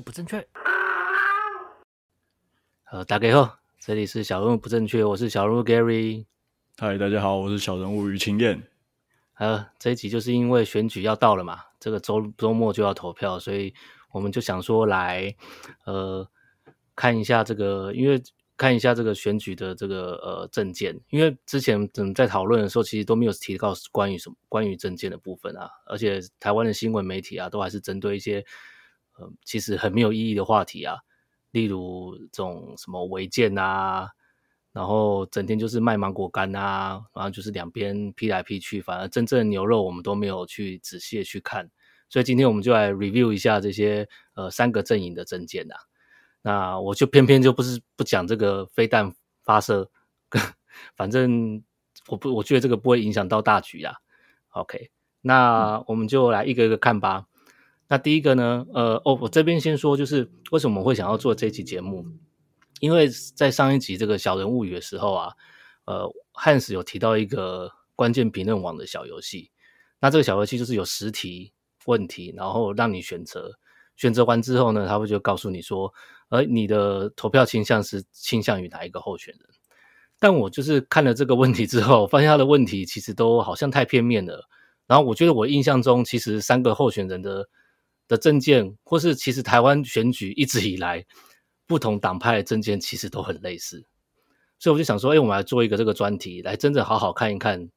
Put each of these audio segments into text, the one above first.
不正确。呃，打给后，这里是小人物不正确，我是小人物 Gary。嗨，大家好，我是小人物于清燕。呃，这一集就是因为选举要到了嘛，这个周周末就要投票，所以我们就想说来呃看一下这个，因为。看一下这个选举的这个呃证件，因为之前嗯在讨论的时候，其实都没有提到关于什么关于证件的部分啊，而且台湾的新闻媒体啊，都还是针对一些呃其实很没有意义的话题啊，例如这种什么违建啊，然后整天就是卖芒果干啊，然后就是两边劈来劈去，反而真正牛肉我们都没有去仔细的去看，所以今天我们就来 review 一下这些呃三个阵营的证件啊。那我就偏偏就不是不讲这个飞弹发射，反正我不我觉得这个不会影响到大局啊。OK，那我们就来一个一个看吧。那第一个呢，呃，哦，我这边先说，就是为什么会想要做这期节目？因为在上一集这个小人物语的时候啊，呃，汉斯有提到一个关键评论网的小游戏。那这个小游戏就是有十题问题，然后让你选择，选择完之后呢，他会就告诉你说。而你的投票倾向是倾向于哪一个候选人？但我就是看了这个问题之后，发现他的问题其实都好像太片面了。然后我觉得我印象中，其实三个候选人的的政见，或是其实台湾选举一直以来不同党派的政见其实都很类似。所以我就想说，哎，我们来做一个这个专题，来真的好好看一看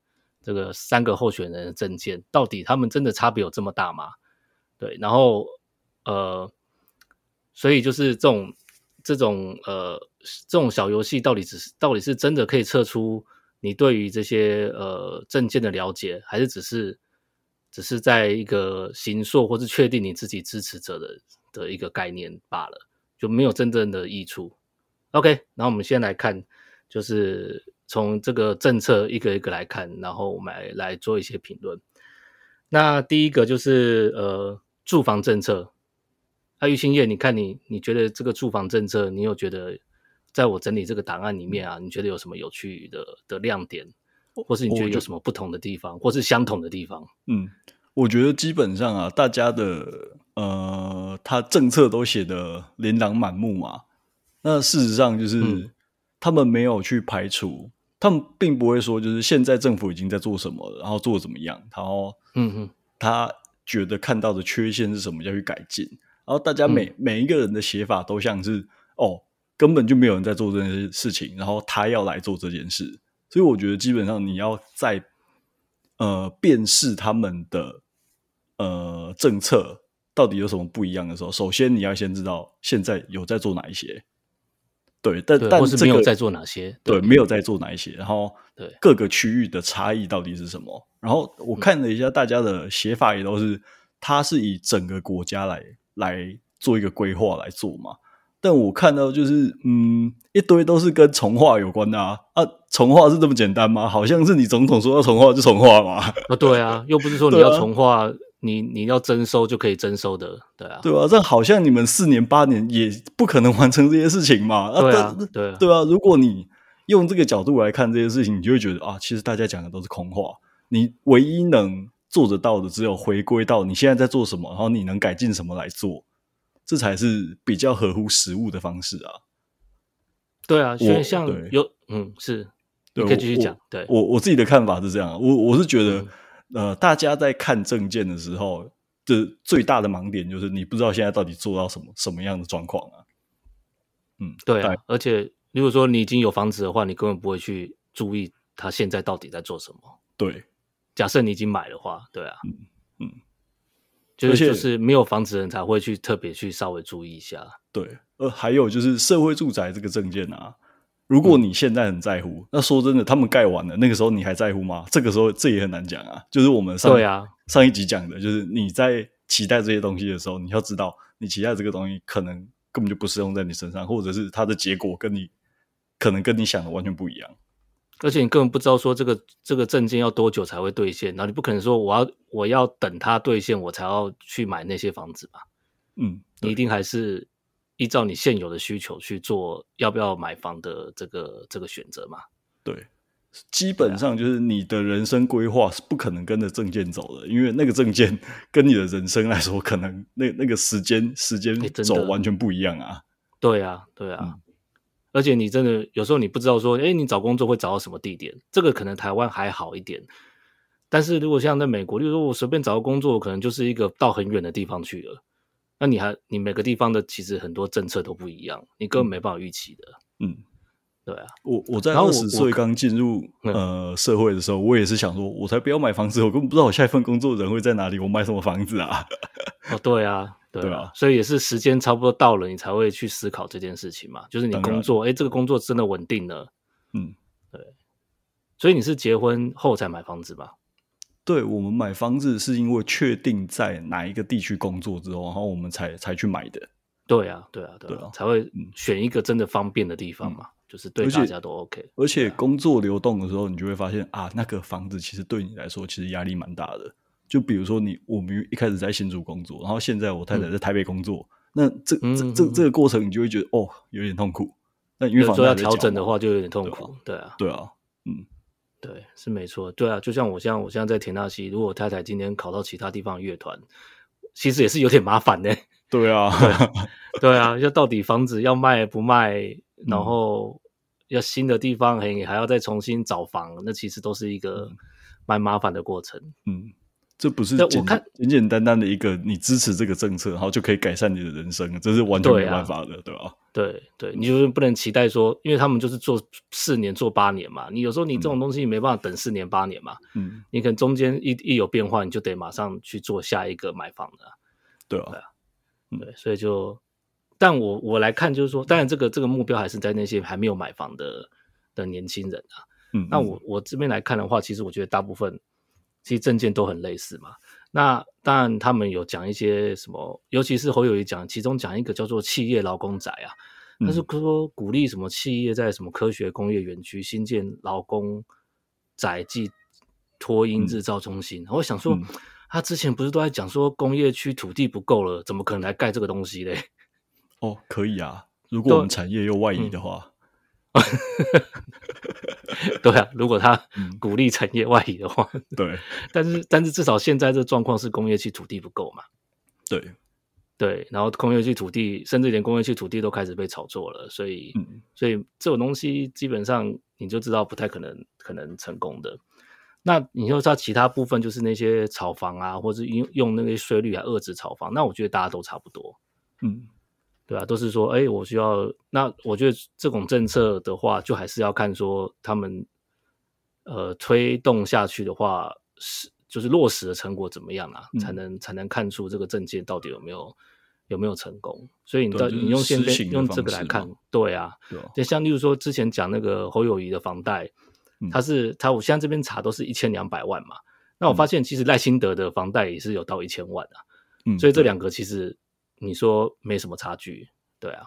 这个三个候选人的政见，到底他们真的差别有这么大吗？对，然后呃。所以就是这种这种呃这种小游戏，到底只是到底是真的可以测出你对于这些呃政见的了解，还是只是只是在一个形塑或是确定你自己支持者的的一个概念罢了，就没有真正的益处。OK，然后我们先来看，就是从这个政策一个一个来看，然后我们来来做一些评论。那第一个就是呃住房政策。那玉清燕，你看你，你觉得这个住房政策，你有觉得在我整理这个档案里面啊，你觉得有什么有趣的的亮点，或是你觉得有什么不同的地方，或是相同的地方？嗯，我觉得基本上啊，大家的呃，他政策都写的琳琅满目嘛。那事实上就是、嗯、他们没有去排除，他们并不会说就是现在政府已经在做什么，然后做怎么样，然后嗯哼，他觉得看到的缺陷是什么，要去改进。然后大家每、嗯、每一个人的写法都像是哦，根本就没有人在做这件事情，然后他要来做这件事，所以我觉得基本上你要在呃辨识他们的呃政策到底有什么不一样的时候，首先你要先知道现在有在做哪一些，对，但但是没有在做哪些，对，对没有在做哪一些，然后对各个区域的差异到底是什么？然后我看了一下大家的写法，也都是它是以整个国家来。来做一个规划来做嘛，但我看到就是嗯，一堆都是跟从化有关的啊啊，重化是这么简单吗？好像是你总统说要重化就重化嘛。啊，对啊，又不是说你要重化，啊、你你要征收就可以征收的，对啊，对啊，这好像你们四年八年也不可能完成这些事情嘛，对啊，对啊，对啊，如果你用这个角度来看这些事情，你就会觉得啊，其实大家讲的都是空话，你唯一能。做得到的只有回归到你现在在做什么，然后你能改进什么来做，这才是比较合乎实物的方式啊。对啊，所以像有嗯是，你可以继续讲。对，我我自己的看法是这样，我我是觉得、嗯，呃，大家在看证件的时候的最大的盲点就是你不知道现在到底做到什么什么样的状况啊。嗯，对啊，而且如果说你已经有房子的话，你根本不会去注意他现在到底在做什么。对。假设你已经买的话，对啊，嗯嗯，就是就是没有房子的人才会去特别去稍微注意一下，对。呃，还有就是社会住宅这个证件啊，如果你现在很在乎，嗯、那说真的，他们盖完了，那个时候你还在乎吗？这个时候这也很难讲啊。就是我们上上一集讲的，就是你在期待这些东西的时候，你要知道，你期待这个东西可能根本就不适用在你身上，或者是它的结果跟你可能跟你想的完全不一样。而且你根本不知道说这个这个证件要多久才会兑现，然后你不可能说我要我要等它兑现我才要去买那些房子吧？嗯，你一定还是依照你现有的需求去做要不要买房的这个这个选择嘛？对，基本上就是你的人生规划是不可能跟着证件走的，因为那个证件跟你的人生来说，可能那那个时间时间走完全不一样啊。对啊，对啊，嗯、而且你真的有时候你不知道说，哎，你找工作会找到什么地点？这个可能台湾还好一点，但是如果像在美国，例如说我随便找个工作，可能就是一个到很远的地方去了。那你还你每个地方的其实很多政策都不一样，你根本没办法预期的。嗯。对啊，我我在二十岁刚进入呃社会的时候，我也是想说，我才不要买房子，我根本不知道我下一份工作人会在哪里，我买什么房子啊？哦，对啊，对啊，对啊，所以也是时间差不多到了，你才会去思考这件事情嘛。就是你工作，哎，这个工作真的稳定了，嗯，对。所以你是结婚后才买房子吧？对，我们买房子是因为确定在哪一个地区工作之后，然后我们才才去买的。对啊，对啊，对啊，才会选一个真的方便的地方嘛。嗯就是对大家都 OK，而且工作流动的时候，你就会发现啊，那个房子其实对你来说其实压力蛮大的。就比如说你，我们一开始在新竹工作，然后现在我太太在台北工作，那这这这这个过程，你就会觉得哦，有点痛苦。那因为说要调整的话，就有点痛苦。对啊，对啊，嗯，对，是没错。对啊，就像我像我现在在田纳西，如果我太太今天考到其他地方乐团，其实也是有点麻烦的。对啊，对啊，要到底房子要卖不卖，然后。要新的地方，嘿，你还要再重新找房，那其实都是一个蛮麻烦的过程。嗯，这不是简我看简简单单的一个你支持这个政策，然后就可以改善你的人生，这是完全没办法的，对吧？对对，你就是不能期待说，因为他们就是做四年、做八年嘛。你有时候你这种东西没办法等四年、八年嘛。嗯，你可能中间一一有变化，你就得马上去做下一个买房的。对啊，对啊，对，所以就。但我我来看，就是说，当然这个这个目标还是在那些还没有买房的的年轻人啊。嗯，那我我这边来看的话，其实我觉得大部分其实证件都很类似嘛。那当然他们有讲一些什么，尤其是侯友宜讲，其中讲一个叫做企业劳工宅啊，他是说鼓励什么企业在什么科学工业园区新建劳工宅及托婴制造中心。我想说，他之前不是都在讲说工业区土地不够了，怎么可能来盖这个东西嘞？哦，可以啊！如果我们产业又外移的话，嗯、对啊，如果他鼓励产业外移的话，嗯、对，但是但是至少现在这状况是工业区土地不够嘛？对对，然后工业区土地，甚至连工业区土地都开始被炒作了，所以、嗯、所以这种东西基本上你就知道不太可能可能成功的。那你说它其他部分就是那些炒房啊，或者用用那个税率来遏制炒房，那我觉得大家都差不多，嗯。对啊，都是说，哎，我需要。那我觉得这种政策的话，就还是要看说他们，呃，推动下去的话，是就是落实的成果怎么样啊？嗯、才能才能看出这个政见到底有没有有没有成功。所以你到、就是、你用现在用这个来看，对啊，就像例如说之前讲那个侯友谊的房贷，他是他我现在这边查都是一千两百万嘛。那我发现其实赖清德的房贷也是有到一千万啊。嗯，所以这两个其实。你说没什么差距，对啊，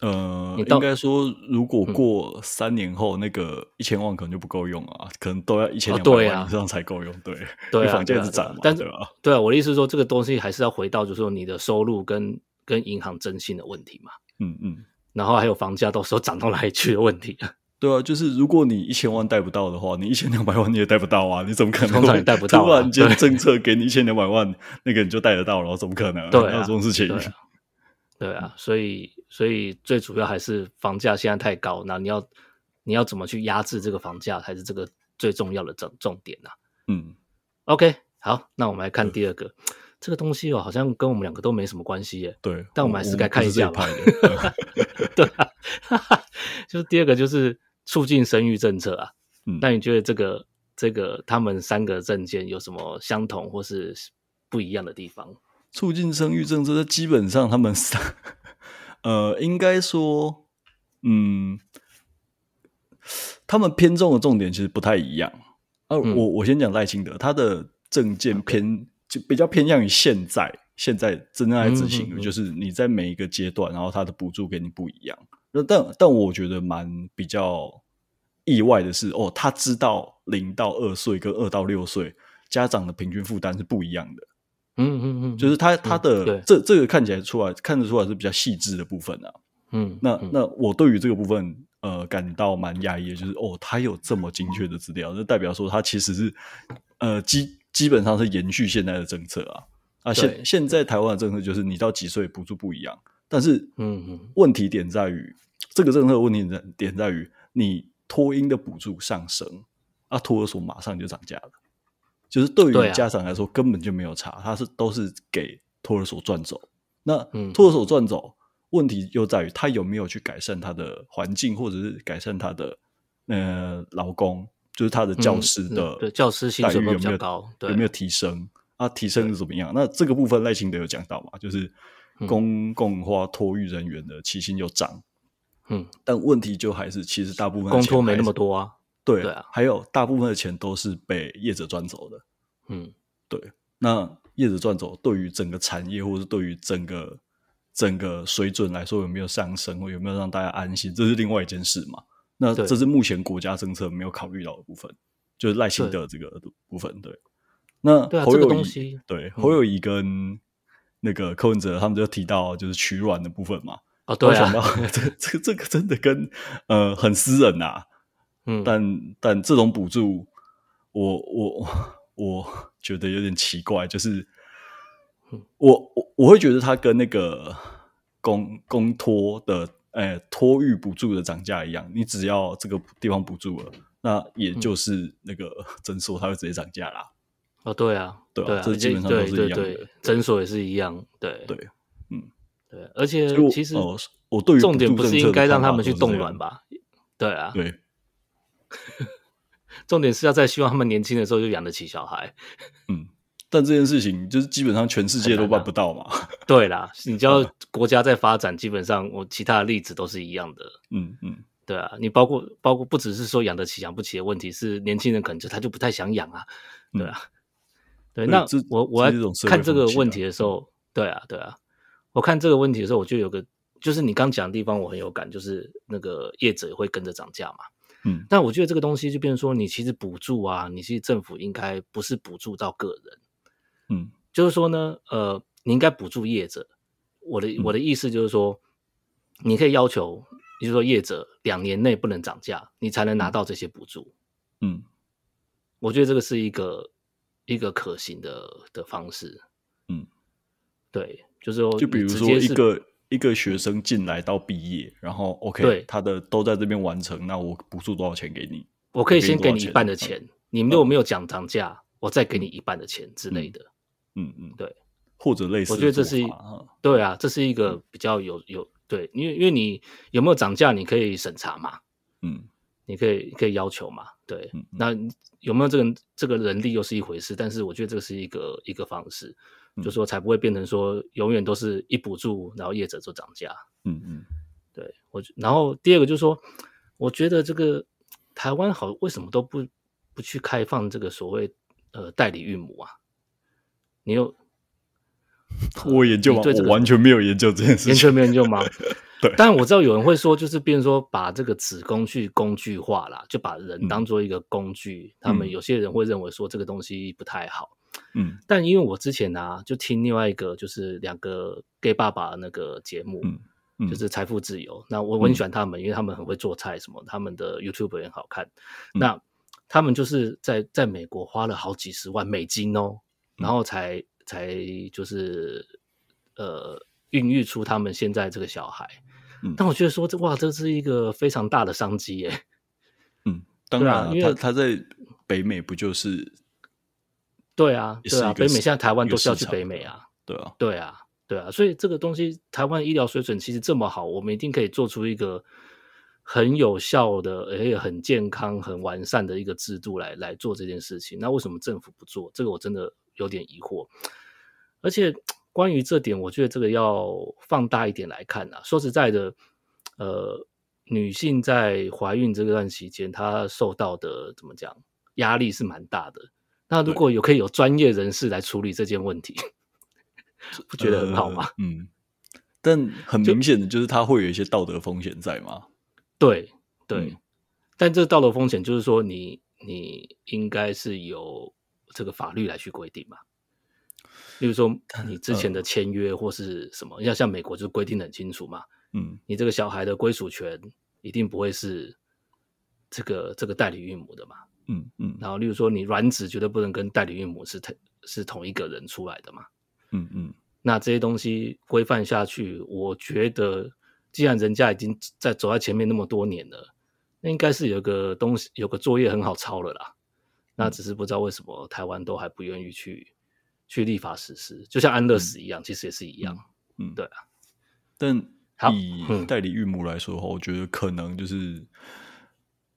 呃，应该说，如果过三年后，那个一千万可能就不够用啊，可能都要一千两百万以上才够用，对，对，房价一直涨，但是，对啊，我的意思是说，这个东西还是要回到，就是说你的收入跟跟银行征信的问题嘛，嗯嗯，然后还有房价到时候涨到哪里去的问题。对啊，就是如果你一千万贷不到的话，你一千两百万你也贷不到啊！你怎么可能通常也贷不到啊？突然间政策给你一千两百万，那个你就贷得到了，怎么可能？对啊，这种事情。对啊，对啊，所以所以最主要还是房价现在太高，那你要你要怎么去压制这个房价，才是这个最重要的重重点呐。嗯，OK，好，那我们来看第二个，这个东西哦，好像跟我们两个都没什么关系耶。对，但我们还是该看一下吧。对啊，就是第二个就是。促进生育政策啊，嗯，那你觉得这个这个他们三个政见有什么相同或是不一样的地方？促进生育政策，基本上他们三，呃，应该说，嗯，他们偏重的重点其实不太一样。啊，嗯、我我先讲赖清德，他的政见偏.就比较偏向于现在现在正在执行的，就是你在每一个阶段，然后他的补助给你不一样。那但但我觉得蛮比较意外的是，哦，他知道零到二岁跟二到六岁家长的平均负担是不一样的。嗯嗯嗯，就是他他的、嗯、这这个看起来出来看得出来是比较细致的部分啊。嗯，那那我对于这个部分，呃感到蛮讶异的，就是哦，他有这么精确的资料，那代表说他其实是呃基基本上是延续现在的政策啊啊，现现在台湾的政策就是你到几岁补助不一样，但是嗯嗯，问题点在于这个政策的问题点点在于你托婴的补助上升啊，托儿所马上就涨价了，就是对于家长来说根本就没有差，他是都是给托儿所赚走。那托儿所赚走，问题又在于他有没有去改善他的环境，或者是改善他的呃劳工，就是他的教师的对教师薪水有没有高，有没有提升啊？提升是怎么样？那这个部分赖清德有讲到嘛？就是公共化托育人员的起薪有涨，嗯，但问题就还是其实大部分公托没那么多啊，对啊，还有大部分的钱都是被业者赚走的，嗯，对，那。业者赚走，对于整个产业或者对于整个整个水准来说，有没有上升或有没有让大家安心，这是另外一件事嘛？那这是目前国家政策没有考虑到的部分，就是赖清德这个部分。对，那侯友宜对侯友谊跟那个柯文哲他们就提到就是取卵的部分嘛。哦，对啊，这这个这个真的跟呃很私人呐。嗯，但但这种补助，我我我。觉得有点奇怪，就是我我我会觉得它跟那个公公托的诶托育补助的涨价一样，你只要这个地方补助了，那也就是那个 诊所它会直接涨价啦。哦，对啊，对啊，这基本上都是一样的。诊所也是一样，对对，嗯，对，而且其实我对于重点不是应该让他们去冻卵吧？对啊，对。重点是要在希望他们年轻的时候就养得起小孩，嗯，但这件事情就是基本上全世界都办不到嘛。对啦，你知道国家在发展，基本上我其他的例子都是一样的。嗯嗯，对啊，你包括包括不只是说养得起养不起的问题，是年轻人可能就他就不太想养啊。对啊，对，那我我在看这个问题的时候，对啊对啊，我看这个问题的时候，我就有个就是你刚讲的地方，我很有感，就是那个业者也会跟着涨价嘛。嗯，但我觉得这个东西就变成说，你其实补助啊，你其实政府应该不是补助到个人，嗯，就是说呢，呃，你应该补助业者。我的我的意思就是说，你可以要求，也就是说业者两年内不能涨价，你才能拿到这些补助。嗯，我觉得这个是一个一个可行的的方式。嗯，对，就是说，就比如说一个。一个学生进来到毕业，然后 OK，他的都在这边完成，那我补助多少钱给你？我可以先给你一半的钱，你们如果没有讲涨价，我再给你一半的钱之类的。嗯嗯，对，或者类似，我觉得这是一，对啊，这是一个比较有有对，因为因为你有没有涨价，你可以审查嘛，嗯，你可以可以要求嘛，对，那有没有这个这个人力又是一回事，但是我觉得这是一个一个方式。就说才不会变成说永远都是一补助，然后业者就涨价。嗯嗯，对我，然后第二个就是说，我觉得这个台湾好为什么都不不去开放这个所谓呃代理孕母啊？你有 我研究吗？我完全没有研究这件事情，完全没有研究吗？对，但我知道有人会说，就是变成说把这个子宫去工具化啦，就把人当做一个工具。他们有些人会认为说这个东西不太好。嗯，但因为我之前啊，就听另外一个就是两个 gay 爸爸那个节目，就是财富自由。那我我很喜欢他们，嗯、因为他们很会做菜，什么他们的 YouTube 也很好看。嗯、那他们就是在在美国花了好几十万美金哦，然后才、嗯、才就是呃孕育出他们现在这个小孩。嗯，但我觉得说这哇，这是一个非常大的商机耶。嗯，当然、啊，因为他他在北美不就是。对啊，对啊，北美现在台湾都是要去北美啊，对啊，对啊，对啊，所以这个东西台湾医疗水准其实这么好，我们一定可以做出一个很有效的，而且很健康、很完善的一个制度来来做这件事情。那为什么政府不做？这个我真的有点疑惑。而且 关于这点，我觉得这个要放大一点来看啊。说实在的，呃，女性在怀孕这段期间，她受到的怎么讲压力是蛮大的。那如果有可以有专业人士来处理这件问题，不觉得很好吗？呃、嗯，但很明显的就是他会有一些道德风险在吗？对对，嗯、但这个道德风险就是说你，你你应该是由这个法律来去规定嘛。例如说，你之前的签约或是什么，要、呃、像美国就规定得很清楚嘛。嗯，你这个小孩的归属权一定不会是这个这个代理孕母的嘛。嗯嗯。然后，例如说，你卵子绝对不能跟代理孕母是同是同一个人出来的嘛。嗯嗯。那这些东西规范下去，我觉得，既然人家已经在走在前面那么多年了，那应该是有个东西，有个作业很好抄了啦。那只是不知道为什么台湾都还不愿意去去立法实施，就像安乐死一样，嗯、其实也是一样。嗯，对啊。但以代理孕母来说的话，我觉得可能就是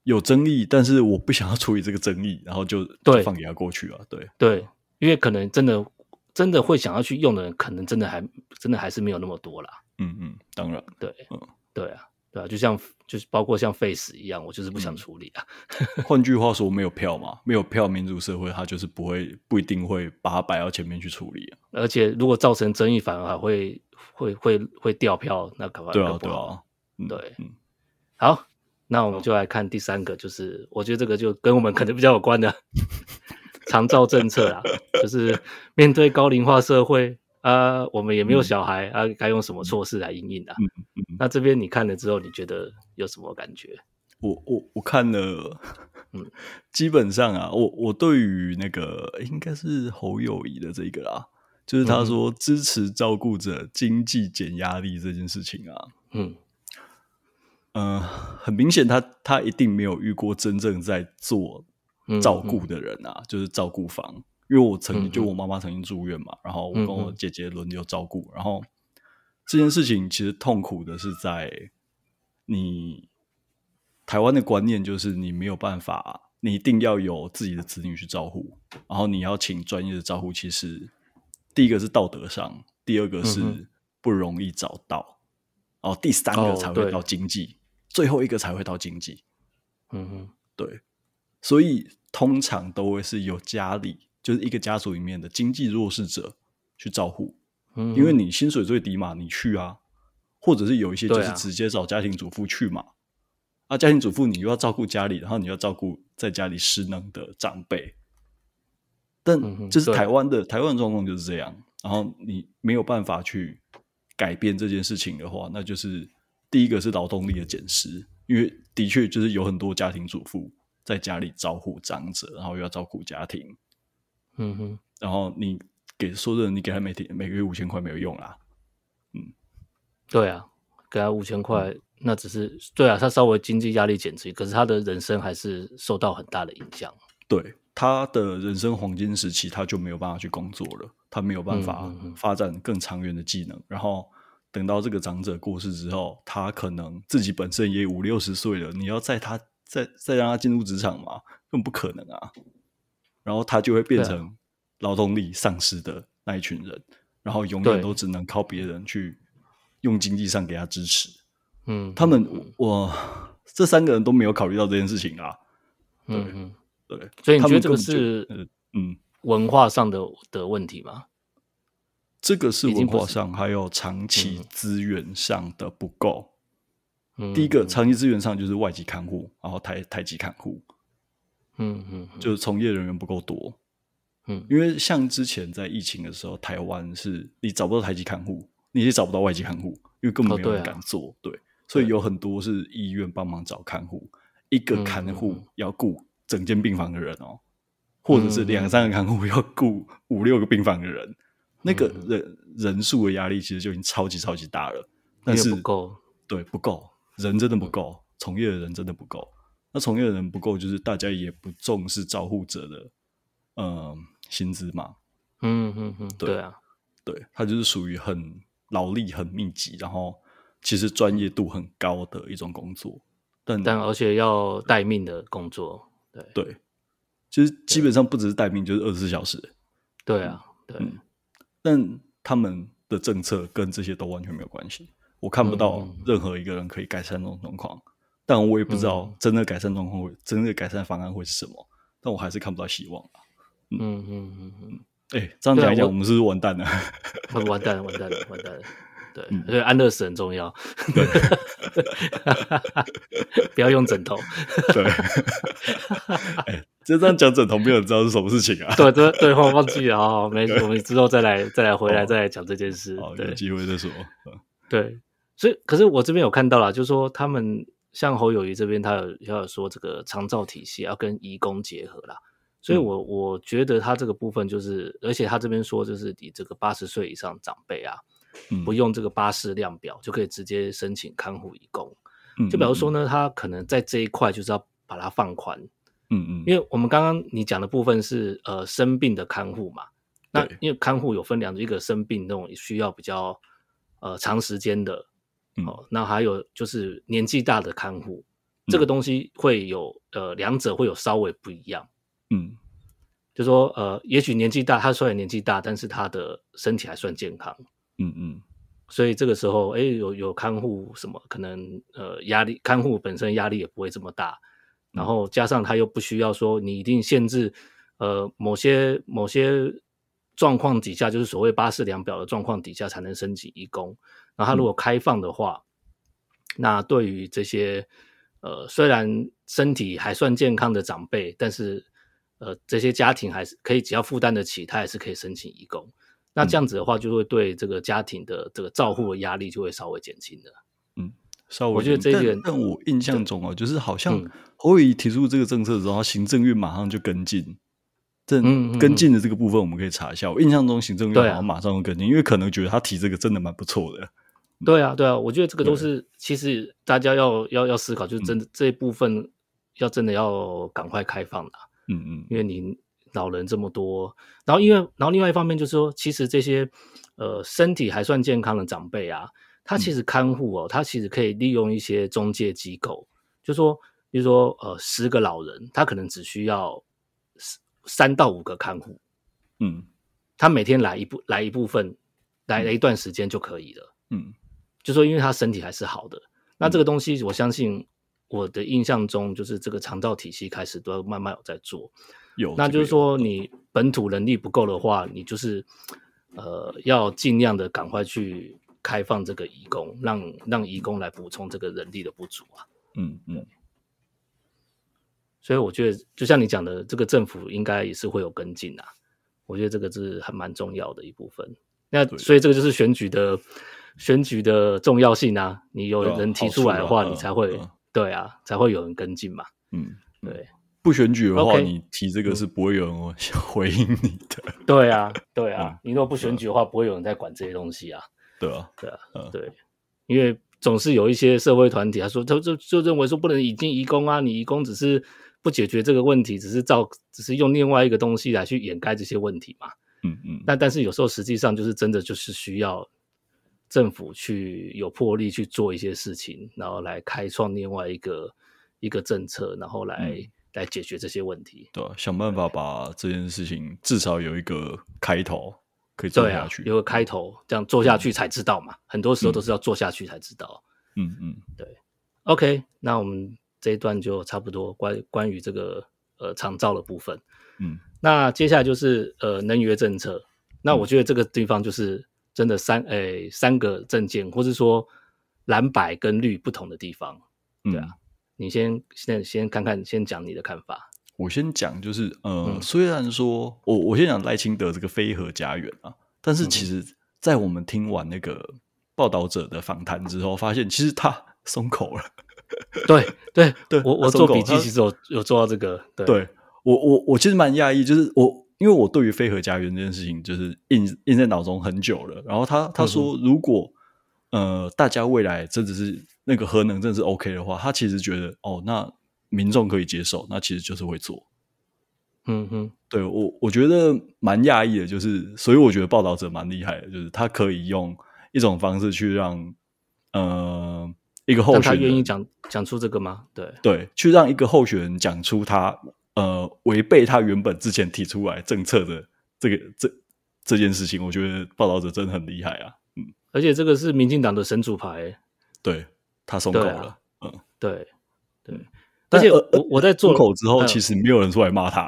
有争议，但是我不想要处理这个争议，然后就对放给他过去啊。对对，因为可能真的。真的会想要去用的人，可能真的还真的还是没有那么多啦。嗯嗯，当然，对，嗯，对啊，对啊，就像就是包括像 Face 一样，我就是不想处理啊。嗯、换句话说，没有票嘛，没有票，民主社会它就是不会不一定会把它摆到前面去处理啊。而且如果造成争议，反而还会会会会掉票，那可能对啊对啊，对，嗯，好，那我们就来看第三个，就是我觉得这个就跟我们可能比较有关的。长照政策啊，就是面对高龄化社会啊，我们也没有小孩、嗯、啊，该用什么措施来应应啊？那这边你看了之后，你觉得有什么感觉？我我我看了，嗯，基本上啊，我我对于那个应该是侯友宜的这个啦，就是他说支持照顾者经济减压力这件事情啊，嗯嗯、呃，很明显他他一定没有遇过真正在做。照顾的人啊，嗯、就是照顾房，因为我曾经、嗯、就我妈妈曾经住院嘛，嗯、然后我跟我姐姐轮流照顾，嗯、然后这件事情其实痛苦的是在你台湾的观念，就是你没有办法，你一定要有自己的子女去照顾，然后你要请专业的照顾，其实第一个是道德上，第二个是不容易找到，然后第三个才会到经济，哦、最后一个才会到经济。嗯哼，对。所以通常都会是有家里，就是一个家族里面的经济弱势者去照顾，嗯，因为你薪水最低嘛，你去啊，或者是有一些就是直接找家庭主妇去嘛，啊，啊，家庭主妇你又要照顾家里，然后你要照顾在家里失能的长辈，但就是台湾的台湾的状况就是这样，然后你没有办法去改变这件事情的话，那就是第一个是劳动力的减失，因为的确就是有很多家庭主妇。在家里照顾长者，然后又要照顾家庭，嗯哼，然后你给说的，你给他每天每个月五千块没有用啦，嗯，对啊，给他五千块，嗯、那只是对啊，他稍微经济压力减轻，可是他的人生还是受到很大的影响。对，他的人生黄金时期，他就没有办法去工作了，他没有办法发展更长远的技能，嗯、然后等到这个长者过世之后，他可能自己本身也五六十岁了，你要在他。再再让他进入职场嘛，根本不可能啊！然后他就会变成劳动力丧失的那一群人，啊、然后永远都只能靠别人去用经济上给他支持。嗯，他们我这三个人都没有考虑到这件事情啊。嗯嗯，对，所以你觉得这个是嗯文化上的的问题吗？这个是文化上，还有长期资源上的不够。第一个长期资源上就是外籍看护，然后台台籍看护，嗯嗯，就是从业人员不够多，嗯，因为像之前在疫情的时候，台湾是你找不到台籍看护，你也找不到外籍看护，因为根本没有人敢做，对，所以有很多是医院帮忙找看护，一个看护要顾整间病房的人哦，或者是两三个看护要顾五六个病房的人，那个人人数的压力其实就已经超级超级大了，但是不够，对，不够。人真的不够，从业的人真的不够。那从业的人不够，就是大家也不重视照护者的呃薪资嘛。嗯嗯嗯，对，啊，对，他就是属于很劳力很密集，然后其实专业度很高的一种工作，但但而且要待命的工作，对对，其实基本上不只是待命，就是二十四小时。对啊，对，嗯，但他们的政策跟这些都完全没有关系。我看不到任何一个人可以改善这种状况，嗯、但我也不知道真的改善状况会，嗯、真的改善方案会是什么。但我还是看不到希望嗯嗯嗯嗯。哎、欸，这样讲一讲，我，我们是不是完蛋了？完蛋了，完蛋了，完蛋了。对，所以安乐死很重要。对，不要用枕头。对。哎、欸，就这样讲枕头，没有人知道是什么事情啊？对对对，我忘记了啊。没事，我们之后再来再来回来再来讲这件事。好，有机会再说。对，所以可是我这边有看到了，就是说他们像侯友谊这边，他有要有说这个长照体系要跟移工结合啦，所以我我觉得他这个部分就是，而且他这边说就是你这个八十岁以上长辈啊，不用这个巴氏量表就可以直接申请看护移工，就比如说呢，他可能在这一块就是要把它放宽，嗯嗯，因为我们刚刚你讲的部分是呃生病的看护嘛，那因为看护有分两种，一个生病那种需要比较呃长时间的。哦，那还有就是年纪大的看护，嗯、这个东西会有呃，两者会有稍微不一样。嗯，就说呃，也许年纪大，他虽然年纪大，但是他的身体还算健康。嗯嗯，所以这个时候，哎，有有看护什么可能呃压力，看护本身压力也不会这么大，然后加上他又不需要说你一定限制呃某些某些状况底下，就是所谓八四量表的状况底下才能申请义工。然后他如果开放的话，嗯、那对于这些呃虽然身体还算健康的长辈，但是呃这些家庭还是可以只要负担得起，他还是可以申请移工。那这样子的话，就会对这个家庭的这个照护的压力就会稍微减轻的。嗯，稍微。我觉得这一点，但我印象中哦，就是好像侯友提出这个政策之后，行政院马上就跟进。这跟进的这个部分，我们可以查一下。我印象中行政院好像马上就跟进，因为可能觉得他提这个真的蛮不错的。对啊，对啊，我觉得这个都是其实大家要要要思考，就是真的这一部分要真的要赶快开放的。嗯嗯，因为。你老人这么多，然后因为然后另外一方面就是说，其实这些呃身体还算健康的长辈啊，他其实看护哦，他其实可以利用一些中介机构，就说比如说呃十个老人，他可能只需要三到五个看护，嗯，他每天来一部来一部分，来了一段时间就可以了，嗯。就说，因为他身体还是好的，那这个东西，我相信我的印象中，就是这个肠道体系开始都要慢慢有在做。有，那就是说，你本土能力不够的话，你就是呃，要尽量的赶快去开放这个移工，让让移工来补充这个人力的不足啊。嗯嗯。所以我觉得，就像你讲的，这个政府应该也是会有跟进啊。我觉得这个是还蛮重要的一部分。那所以这个就是选举的。选举的重要性啊，你有人提出来的话，你才会对啊，才会有人跟进嘛。嗯，对，不选举的话，你提这个是不会有人 回应你的。对啊，对啊，你如果不选举的话，不会有人在管这些东西啊。对啊，对啊，对，因为总是有一些社会团体他说，他就就认为说不能引进移工啊，你移工只是不解决这个问题，只是造，只是用另外一个东西来去掩盖这些问题嘛。嗯嗯，但但是有时候实际上就是真的就是需要。政府去有魄力去做一些事情，然后来开创另外一个一个政策，然后来、嗯、来解决这些问题。对，想办法把这件事情至少有一个开头可以做下去。啊、有个开头，这样做下去才知道嘛。嗯、很多时候都是要做下去才知道。嗯嗯，对。OK，那我们这一段就差不多关关于这个呃长照的部分。嗯，那接下来就是呃能源政策。那我觉得这个地方就是。真的三诶、欸、三个证件，或是说蓝白跟绿不同的地方，对啊，嗯、你先先先看看，先讲你的看法。我先讲，就是呃，嗯、虽然说我我先讲赖清德这个飞核家园啊，但是其实，在我们听完那个报道者的访谈之后，发现其实他松口了。对对 对，我我做笔记其实有有做到这个。对，对我我我其实蛮讶异，就是我。因为我对于非核家园这件事情就是印印在脑中很久了，然后他他说如果、嗯、呃大家未来真的是那个核能真的是 OK 的话，他其实觉得哦那民众可以接受，那其实就是会做。嗯哼，对我我觉得蛮讶异的，就是所以我觉得报道者蛮厉害的，就是他可以用一种方式去让呃一个候选人他愿意讲讲出这个吗？对对，去让一个候选人讲出他。呃，违背他原本之前提出来政策的这个这这件事情，我觉得报道者真的很厉害啊。嗯，而且这个是民进党的神主牌，对他松口了。嗯，对对。而且我我在做口之后，其实没有人出来骂他。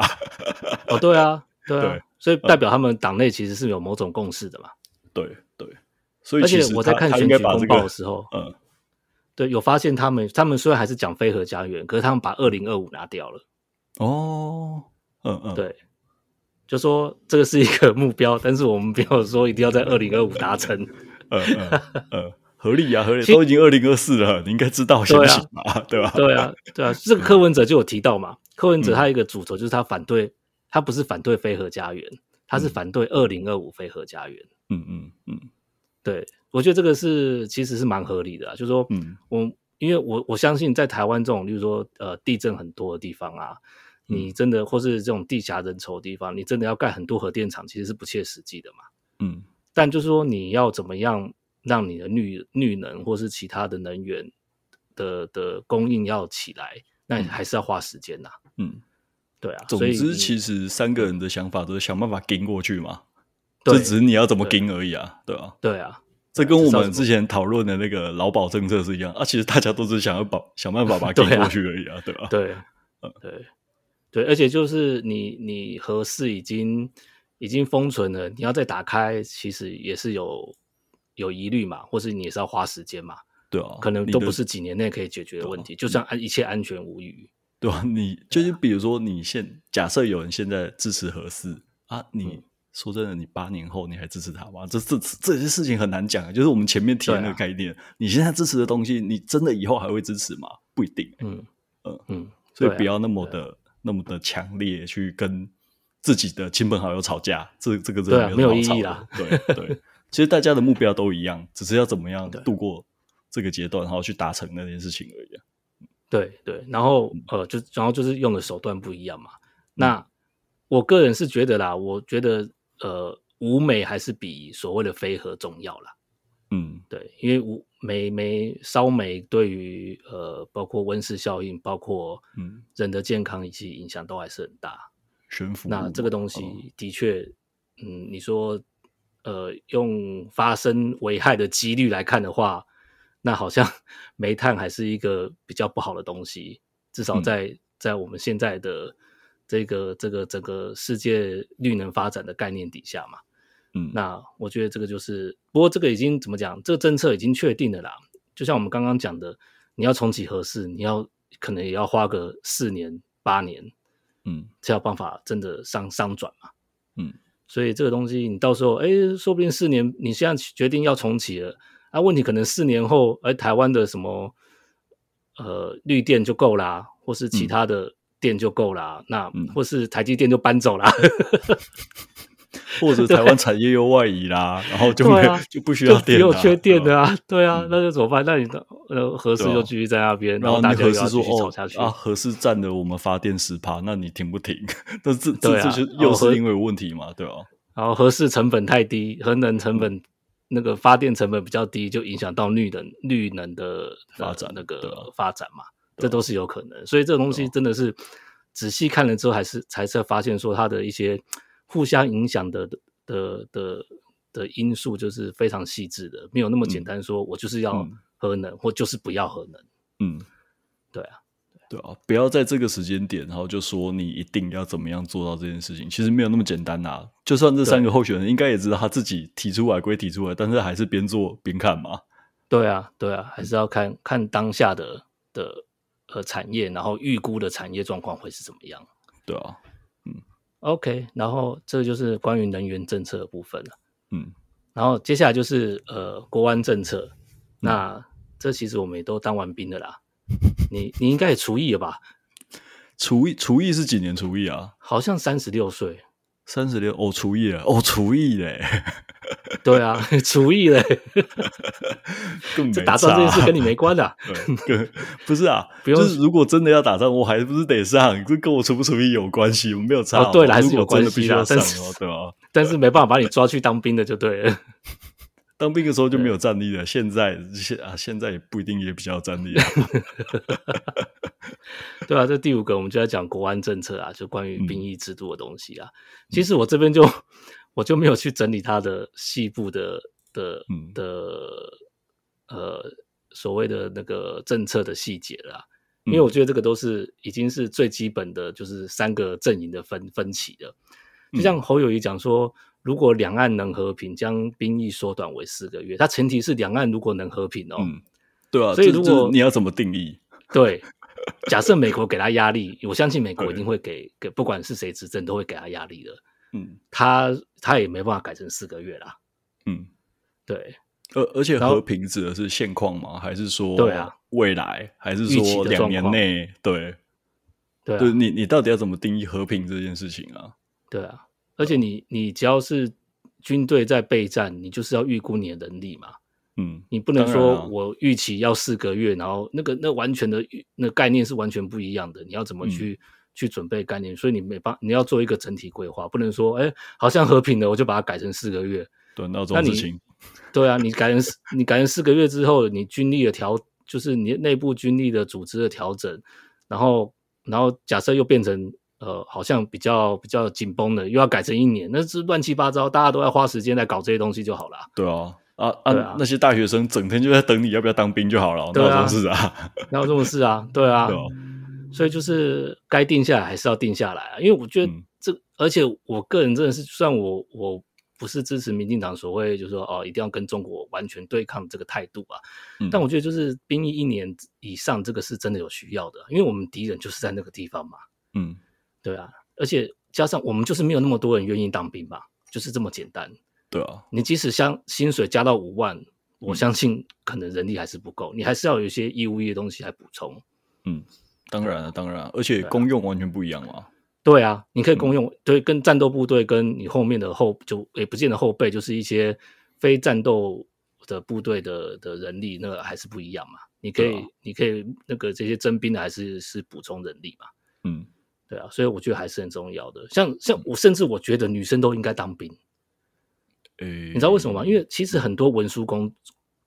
哦，对啊，对啊，所以代表他们党内其实是有某种共识的嘛。对对，所以而且我在看选举公报的时候，嗯，对，有发现他们他们虽然还是讲非核家园，可是他们把二零二五拿掉了。哦，嗯嗯，对，就说这个是一个目标，但是我们不要说一定要在二零二五达成。嗯嗯嗯，合理啊，合理，都已经二零二四了，你应该知道先行嘛，对吧？对啊，对啊，这个柯文哲就有提到嘛，柯文哲他一个主轴就是他反对，他不是反对非核家园，他是反对二零二五非核家园。嗯嗯嗯，对，我觉得这个是其实是蛮合理的，就是说，嗯，我因为我我相信在台湾这种，例如说呃地震很多的地方啊，你真的或是这种地狭人稠的地方，你真的要盖很多核电厂，其实是不切实际的嘛。嗯，但就是说你要怎么样？让你的绿绿能或是其他的能源的的供应要起来，那你还是要花时间呐。嗯，对啊。总之，其实三个人的想法都是想办法跟过去嘛。这只是你要怎么跟而已啊，对吧？对啊，这跟我们之前讨论的那个劳保政策是一样啊。其实大家都是想要把想办法把它跟过去而已啊，对吧？对，嗯，对，对，而且就是你你核四已经已经封存了，你要再打开，其实也是有。有疑虑嘛，或是你也是要花时间嘛？对啊，可能都不是几年内可以解决的问题。就算安一切安全无虞，对啊，你就是比如说，你现假设有人现在支持核四啊，你说真的，你八年后你还支持他吗？这这这些事情很难讲。就是我们前面提的那个概念，你现在支持的东西，你真的以后还会支持吗？不一定。嗯嗯嗯，所以不要那么的那么的强烈去跟自己的亲朋好友吵架，这这个真的没有意义啦。对对。其实大家的目标都一样，只是要怎么样度过这个阶段，然后去达成那件事情而已。对对，然后呃，就然后就是用的手段不一样嘛。那我个人是觉得啦，我觉得呃，舞美还是比所谓的非核重要啦。嗯，对，因为无煤煤烧煤对于呃，包括温室效应，包括嗯人的健康以及影响都还是很大。悬浮。那这个东西的确，嗯，你说。呃，用发生危害的几率来看的话，那好像 煤炭还是一个比较不好的东西，至少在、嗯、在我们现在的这个这个整个世界绿能发展的概念底下嘛。嗯，那我觉得这个就是，不过这个已经怎么讲？这个政策已经确定了啦。就像我们刚刚讲的，你要重启核四，你要可能也要花个四年八年，嗯，才有办法真的商商转嘛。嗯。所以这个东西，你到时候，哎，说不定四年，你现在决定要重启了，啊，问题可能四年后，哎，台湾的什么，呃，绿电就够啦，或是其他的电就够啦，嗯、那、嗯、或是台积电就搬走啦。或者台湾产业又外移啦，然后就没有、啊、就不需要电了，有缺电的啊，对啊，那就怎么办？那你的呃合适就继续在那边，啊、然后大家又要继续吵下去啊。核四占了我们发电十趴，那你停不停？这这这就又是因为有问题嘛，对吧？然后合适成本太低，核能成本、嗯、那个发电成本比较低，就影响到绿能绿能的发展那个发展嘛，这都是有可能。所以这个东西真的是仔细看了之后，还是才是发现说它的一些。互相影响的的的的因素就是非常细致的，没有那么简单。说我就是要核能，嗯、或就是不要核能。嗯，对啊，对啊，不要在这个时间点，然后就说你一定要怎么样做到这件事情。其实没有那么简单呐、啊。就算这三个候选人应该也知道他自己提出来归提出来，但是还是边做边看嘛。对啊，对啊，还是要看看当下的的呃产业，然后预估的产业状况会是怎么样。对啊。OK，然后这就是关于能源政策的部分了。嗯，然后接下来就是呃国安政策。那这其实我们也都当完兵的啦。你你应该也除役了吧？除役除役是几年除役啊？好像三十六岁。三十六哦，厨艺了哦，厨艺嘞。对啊，厨艺嘞。这打仗这件事跟你没关的、啊。对，不是啊，不用。就是如果真的要打仗，我还不是得上，这跟我厨不厨艺有关系，我没有差。哦，对了，还是有关系的，但是对吧？但是没办法把你抓去当兵的就对了。当兵的时候就没有战力了，现在现啊现在也不一定也比较有战力啊。对啊，这第五个我们就在讲国安政策啊，就关于兵役制度的东西啊。嗯、其实我这边就我就没有去整理它的细部的的、嗯、的呃所谓的那个政策的细节了，因为我觉得这个都是已经是最基本的，就是三个阵营的分分歧了。就像侯友谊讲说。如果两岸能和平，将兵役缩短为四个月，它前提是两岸如果能和平哦。嗯，对啊。所以如果你要怎么定义？对，假设美国给他压力，我相信美国一定会给给，不管是谁执政都会给他压力的。嗯，他他也没办法改成四个月啦。嗯，对。而而且和平指的是现况吗？还是说对啊未来？还是说两年内？对对、啊、对，你你到底要怎么定义和平这件事情啊？对啊，而且你你只要是军队在备战，你就是要预估你的能力嘛。嗯，你不能说我预期要四个月，然后那个那完全的那概念是完全不一样的。你要怎么去、嗯、去准备概念？所以你没办你要做一个整体规划，不能说哎，好像和平的，我就把它改成四个月。对，那这种事情，对啊，你改成你改成四个月之后，你军力的调就是你内部军力的组织的调整，然后然后假设又变成呃，好像比较比较紧绷的，又要改成一年，那是乱七八糟，大家都要花时间来搞这些东西就好了。对啊。啊啊，啊！那些大学生整天就在等你要不要当兵就好了，哪有这种事啊？哪有这种事啊？对啊，所以就是该定下来还是要定下来啊。因为我觉得这，嗯、而且我个人真的是，虽然我我不是支持民进党所谓就是说哦，一定要跟中国完全对抗这个态度啊，嗯、但我觉得就是兵役一年以上，这个是真的有需要的，因为我们敌人就是在那个地方嘛。嗯，对啊，而且加上我们就是没有那么多人愿意当兵吧，就是这么简单。对啊，你即使像薪水加到五万，我相信可能人力还是不够，嗯、你还是要有一些义务役的东西来补充。嗯，当然了，当然了，而且公用完全不一样嘛。对啊，你可以公用，嗯、对，跟战斗部队跟你后面的后就也不见得后备，就是一些非战斗的部队的的人力，那个还是不一样嘛。你可以，啊、你可以那个这些征兵的还是是补充人力嘛。嗯，对啊，所以我觉得还是很重要的。像像我甚至我觉得女生都应该当兵。你知道为什么吗？因为其实很多文书工，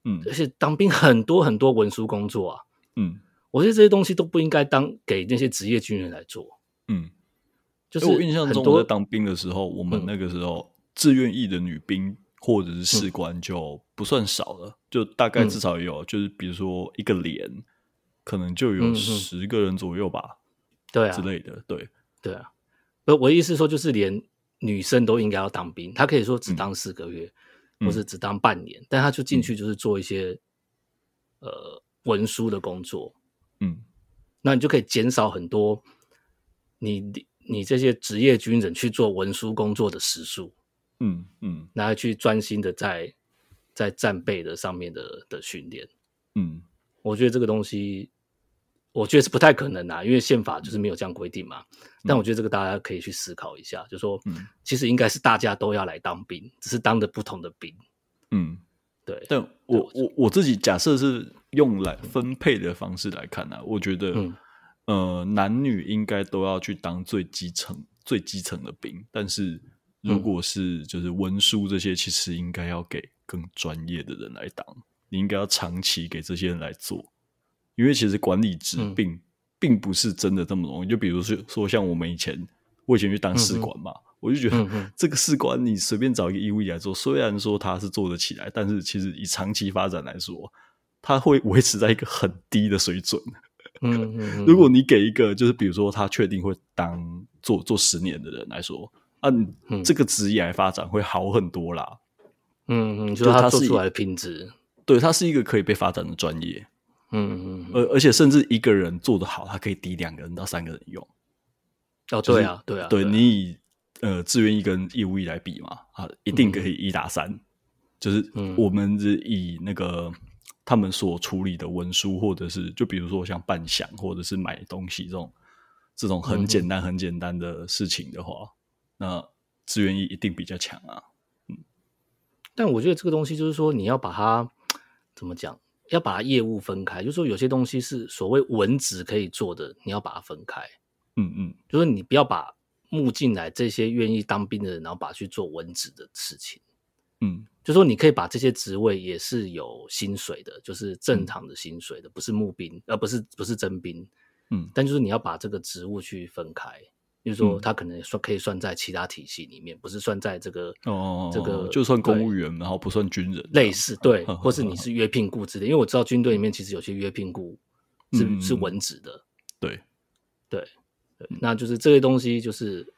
嗯，而且当兵很多很多文书工作啊，嗯，我觉得这些东西都不应该当给那些职业军人来做，嗯，就是我印象中我在当兵的时候，我们那个时候志愿役的女兵或者是士官就不算少了，就大概至少有，就是比如说一个连可能就有十个人左右吧，对啊。之类的，对。对啊，不，我意思说就是连。女生都应该要当兵，她可以说只当四个月，嗯、或是只当半年，嗯、但她就进去就是做一些、嗯、呃文书的工作，嗯，那你就可以减少很多你你这些职业军人去做文书工作的时数，嗯嗯，然后去专心的在在战备的上面的的训练，嗯，我觉得这个东西。我觉得是不太可能啊，因为宪法就是没有这样规定嘛。嗯、但我觉得这个大家可以去思考一下，就是说，嗯，其实应该是大家都要来当兵，只是当的不同的兵。嗯，对。但我我我自己假设是用来分配的方式来看呢、啊，我觉得，嗯、呃，男女应该都要去当最基层、最基层的兵。但是，如果是就是文书这些，其实应该要给更专业的人来当，你应该要长期给这些人来做。因为其实管理职并、嗯、并不是真的这么容易，就比如说说像我们以前，我以前去当试管嘛，嗯、我就觉得、嗯、这个试管你随便找一个医务役来做，虽然说它是做得起来，但是其实以长期发展来说，它会维持在一个很低的水准。嗯嗯嗯。如果你给一个就是比如说他确定会当做做十年的人来说，按、啊嗯、这个职业来发展会好很多啦。嗯嗯，就是他做出来的品质，对，他是一个可以被发展的专业。嗯嗯，而而且甚至一个人做得好，他可以抵两个人到三个人用。哦，对啊，对啊，对你以呃志愿役跟义务役来比嘛，啊，一定可以一打三。就是我们是以那个他们所处理的文书，或者是就比如说像办想或者是买东西这种这种很简单很简单的事情的话，那志愿役一定比较强啊。嗯，但我觉得这个东西就是说，你要把它怎么讲？要把它业务分开，就是说有些东西是所谓文职可以做的，你要把它分开。嗯嗯，就是你不要把募进来这些愿意当兵的人，然后把去做文职的事情。嗯，就是说你可以把这些职位也是有薪水的，就是正常的薪水的，嗯、不是募兵，而不是不是征兵。嗯，但就是你要把这个职务去分开。就是说，他可能算可以算在其他体系里面，不是算在这个哦，这个就算公务员，然后不算军人，类似对，或是你是约聘雇制的，因为我知道军队里面其实有些约聘雇是是文职的，对。对对，那就是这些东西，就是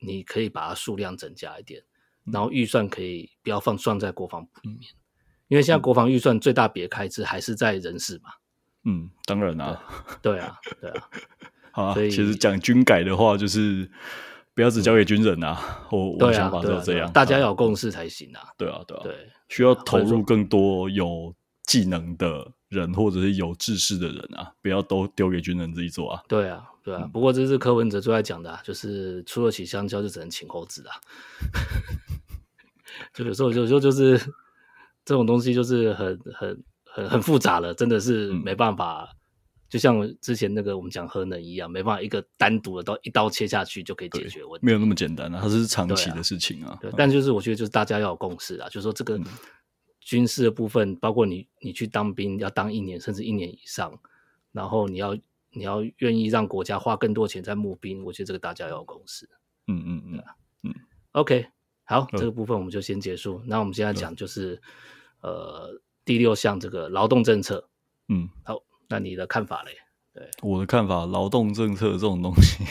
你可以把它数量增加一点，然后预算可以不要放算在国防部里面，因为现在国防预算最大笔开支还是在人事嘛，嗯，当然啦，对啊，对啊。啊，其实讲军改的话，就是不不要只交给军人啊！我我的想法就是这样，大家要有共识才行啊。对啊，对啊，对，需要投入更多有技能的人，或者是有知识的人啊，不要都丢给军人自己做啊。对啊，对啊。不过这是柯文哲最爱讲的，就是出得起香蕉就只能请猴子啊。就有时候，有时候就是这种东西，就是很很很很复杂了，真的是没办法。嗯、就像之前那个我们讲核能一样，没办法一个单独的刀一刀切下去就可以解决问题，没有那么简单啊，它是长期的事情啊。对，但就是我觉得就是大家要有共识啊，就是说这个军事的部分，包括你你去当兵要当一年甚至一年以上，然后你要你要愿意让国家花更多钱在募兵，我觉得这个大家要有共识。嗯嗯嗯嗯，OK。好，这个部分我们就先结束。那我们现在讲就是，呃，第六项这个劳动政策。嗯，好，那你的看法嘞？对，我的看法，劳动政策这种东西，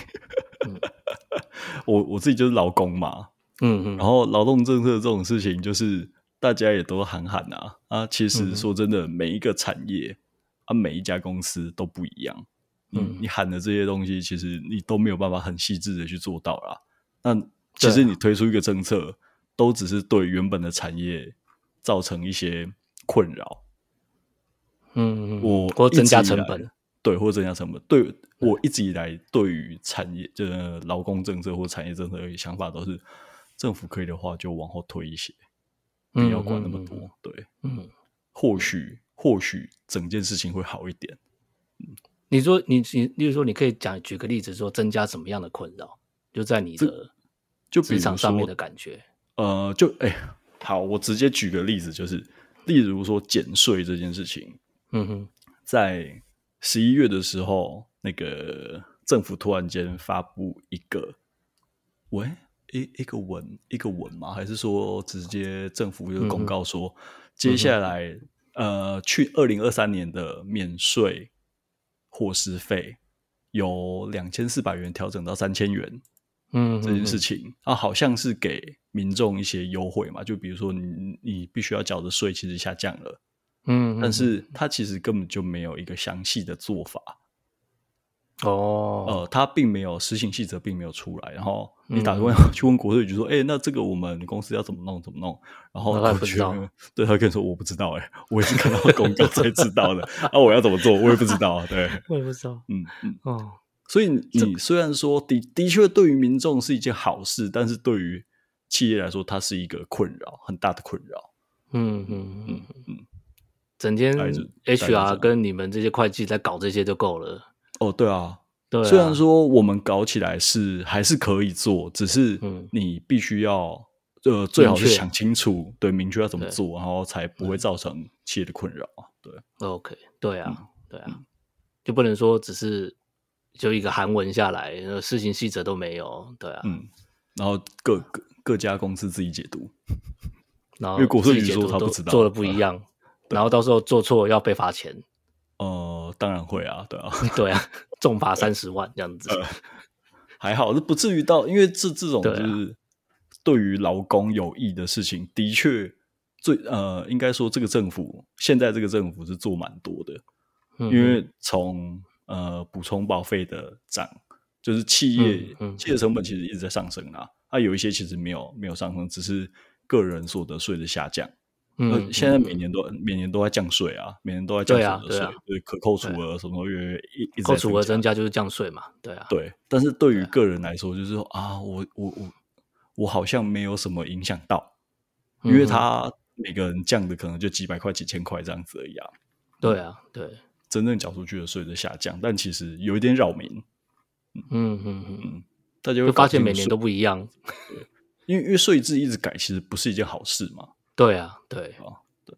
我我自己就是劳工嘛。嗯嗯。然后劳动政策这种事情，就是大家也都喊喊啊啊。其实说真的，每一个产业啊，每一家公司都不一样。嗯，你喊的这些东西，其实你都没有办法很细致的去做到啦。那其实你推出一个政策，都只是对原本的产业造成一些困扰。嗯，我或增加成本，对，或增加成本。对，我一直以来对于产业，就是劳工政策或产业政策的想法，都是政府可以的话就往后推一些，不要管那么多。对，嗯，或许或许整件事情会好一点。嗯，你说你你，例如说，你可以讲举个例子，说增加什么样的困扰？就在你的。就职场上面的感觉，呃，就哎、欸，好，我直接举个例子，就是例如说减税这件事情，嗯哼，在十一月的时候，那个政府突然间发布一个，喂，一一个文，一个文吗？还是说直接政府就公告说，嗯、接下来、嗯、呃，去二零二三年的免税伙食费由两千四百元调整到三千元。嗯，这件事情啊，好像是给民众一些优惠嘛，就比如说你你必须要缴的税其实下降了，嗯，但是他其实根本就没有一个详细的做法，哦，呃，他并没有实行细则，并没有出来，然后你打电话去问国税局说，哎、嗯欸，那这个我们公司要怎么弄怎么弄，然后他不知道，对他跟你说我不知道、欸，哎，我也是看到公告才知道的，啊，我要怎么做？我也不知道，对，我也不知道，嗯嗯哦。所以你虽然说的的确对于民众是一件好事，但是对于企业来说，它是一个困扰，很大的困扰。嗯嗯。嗯嗯，整天 HR 跟你们这些会计在搞这些就够了。哦，对啊，对啊。虽然说我们搞起来是还是可以做，只是你必须要呃最好是想清楚，对，明确要怎么做，然后才不会造成企业的困扰啊。对，OK，对啊，对啊，就不能说只是。就一个韩文下来，事情细则都没有，对啊，嗯，然后各各各家公司自己解读，然后因为国税局说他不知道，做的不一样，啊、然后到时候做错要被罚钱，呃，当然会啊，对啊，对啊，重罚三十万这样子，呃、还好，这不至于到，因为这这种就是对于劳工有益的事情，的确最呃，应该说这个政府现在这个政府是做蛮多的，嗯、因为从呃，补充保费的涨，就是企业、嗯嗯、企业成本其实一直在上升啊。它、啊、有一些其实没有没有上升，只是个人所得税的下降。嗯，现在每年都、嗯、每年都在降税啊，每年都在降税，对、啊对啊、可扣除额什么月月一一扣除额增加就是降税嘛，对啊。对，但是对于个人来说，就是说啊，我我我我好像没有什么影响到，因为他每个人降的可能就几百块、几千块这样子而已啊。对啊，对。真正缴出去的税在下降，但其实有一点扰民。嗯嗯嗯，大家会发现每年都不一样。对，因为因为税制一直改，其实不是一件好事嘛。对啊，对啊，对。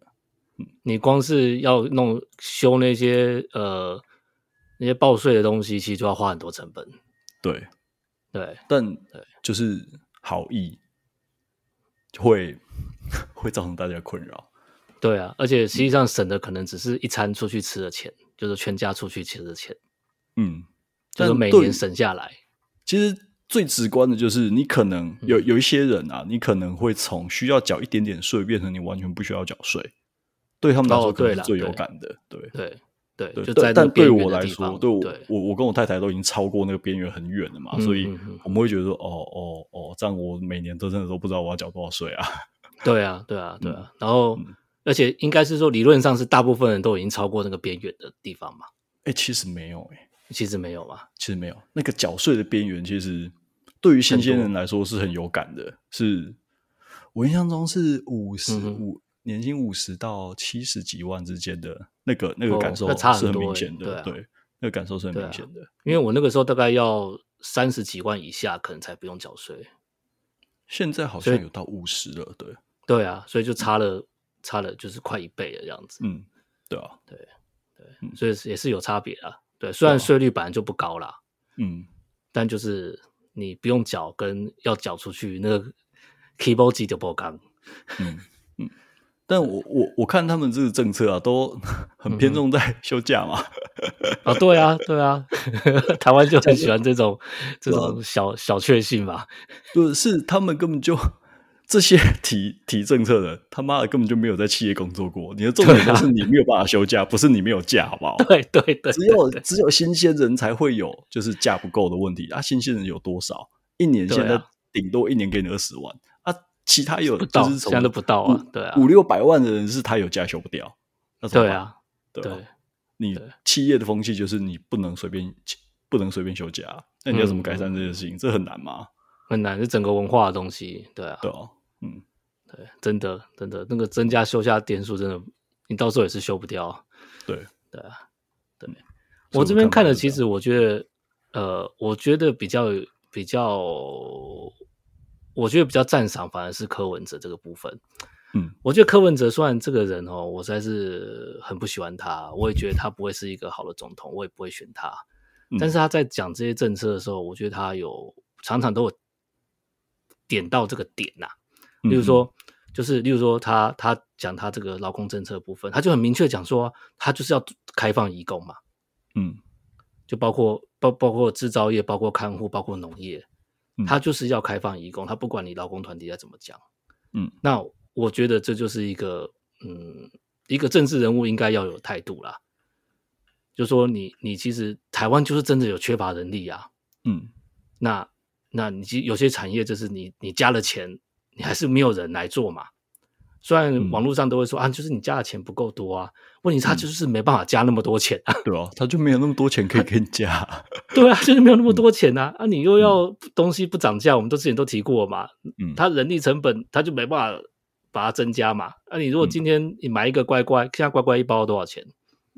嗯，你光是要弄修那些呃那些报税的东西，其实就要花很多成本。对对，但就是好意会 会造成大家困扰。对啊，而且实际上省的可能只是一餐出去吃的钱，嗯、就是全家出去吃的钱。嗯，就是每年省下来。其实最直观的就是，你可能有有一些人啊，你可能会从需要缴一点点税，变成你完全不需要缴税。对他们来说，可能是最有感的。对对对，对，就在但对我来说，对我我我跟我太太都已经超过那个边缘很远了嘛，嗯、所以我们会觉得说，哦哦哦，这样我每年都真的都不知道我要缴多少税啊。对啊，对啊，对啊。嗯、然后，嗯、而且应该是说，理论上是大部分人都已经超过那个边缘的地方嘛。哎，其实没有，哎，其实没有嘛，其实没有。那个缴税的边缘，其实对于新鲜人来说是很有感的。是我印象中是五十五。年薪五十到七十几万之间的那个那个感受是很明显的，哦欸对，啊、对，那个感受是很明显的，啊。因为我那个时候大概要三十几万以下，可能才不用缴税。现在好像有到五十了，对，对啊，所以就差了，嗯、差了就是快一倍了这样子。嗯，对啊，对对，所以也是有差别啊。对，虽然税率本来就不高啦，嗯，但就是你不用缴，跟要缴出去那个 keyboard 机就不刚。嗯。但我我我看他们这个政策啊，都很偏重在休假嘛。嗯、啊，对啊，对啊，台湾就很喜欢这种这种小小确幸吧。就是，他们根本就这些 提提政策的，他妈的根本就没有在企业工作过。你的重点就是你没有办法休假，不是你没有假，好不好？对对对，只有只有新鲜人才会有就是假不够的问题啊。新鲜人有多少？一年现在顶多一年给你二十万啊。其他有就是现在都不到啊，对啊，五六百万的人是他有假休不掉，那对啊，对，对你企业的风气就是你不能随便不能随便休假，那你要怎么改善这件事情？这很难吗？很难，是整个文化的东西，对啊，对啊，嗯，对，真的真的那个增加休假天数，真的你到时候也是休不掉，对对啊，对，我这边看了，其实我觉得，呃，我觉得比较比较。我觉得比较赞赏反而是柯文哲这个部分。嗯，我觉得柯文哲虽然这个人哦，我实在是很不喜欢他，我也觉得他不会是一个好的总统，我也不会选他。嗯，但是他在讲这些政策的时候，我觉得他有常常都有点到这个点呐。例如说，就是例如说他他讲他这个劳工政策部分，他就很明确讲说，他就是要开放移工嘛。嗯，就包括包包括制造业，包括看护，包括农业。他就是要开放移工，他不管你劳工团体在怎么讲，嗯，那我觉得这就是一个，嗯，一个政治人物应该要有态度啦。就说你，你其实台湾就是真的有缺乏人力啊，嗯，那那你有些产业就是你你加了钱，你还是没有人来做嘛。虽然网络上都会说、嗯、啊，就是你加的钱不够多啊，问题是他就是没办法加那么多钱啊，对啊，他就没有那么多钱可以给你加，对啊，就是没有那么多钱啊，嗯、啊，你又要东西不涨价，我们都之前都提过嘛，嗯，他人力成本他就没办法把它增加嘛，啊，你如果今天你买一个乖乖，现在乖乖一包多少钱？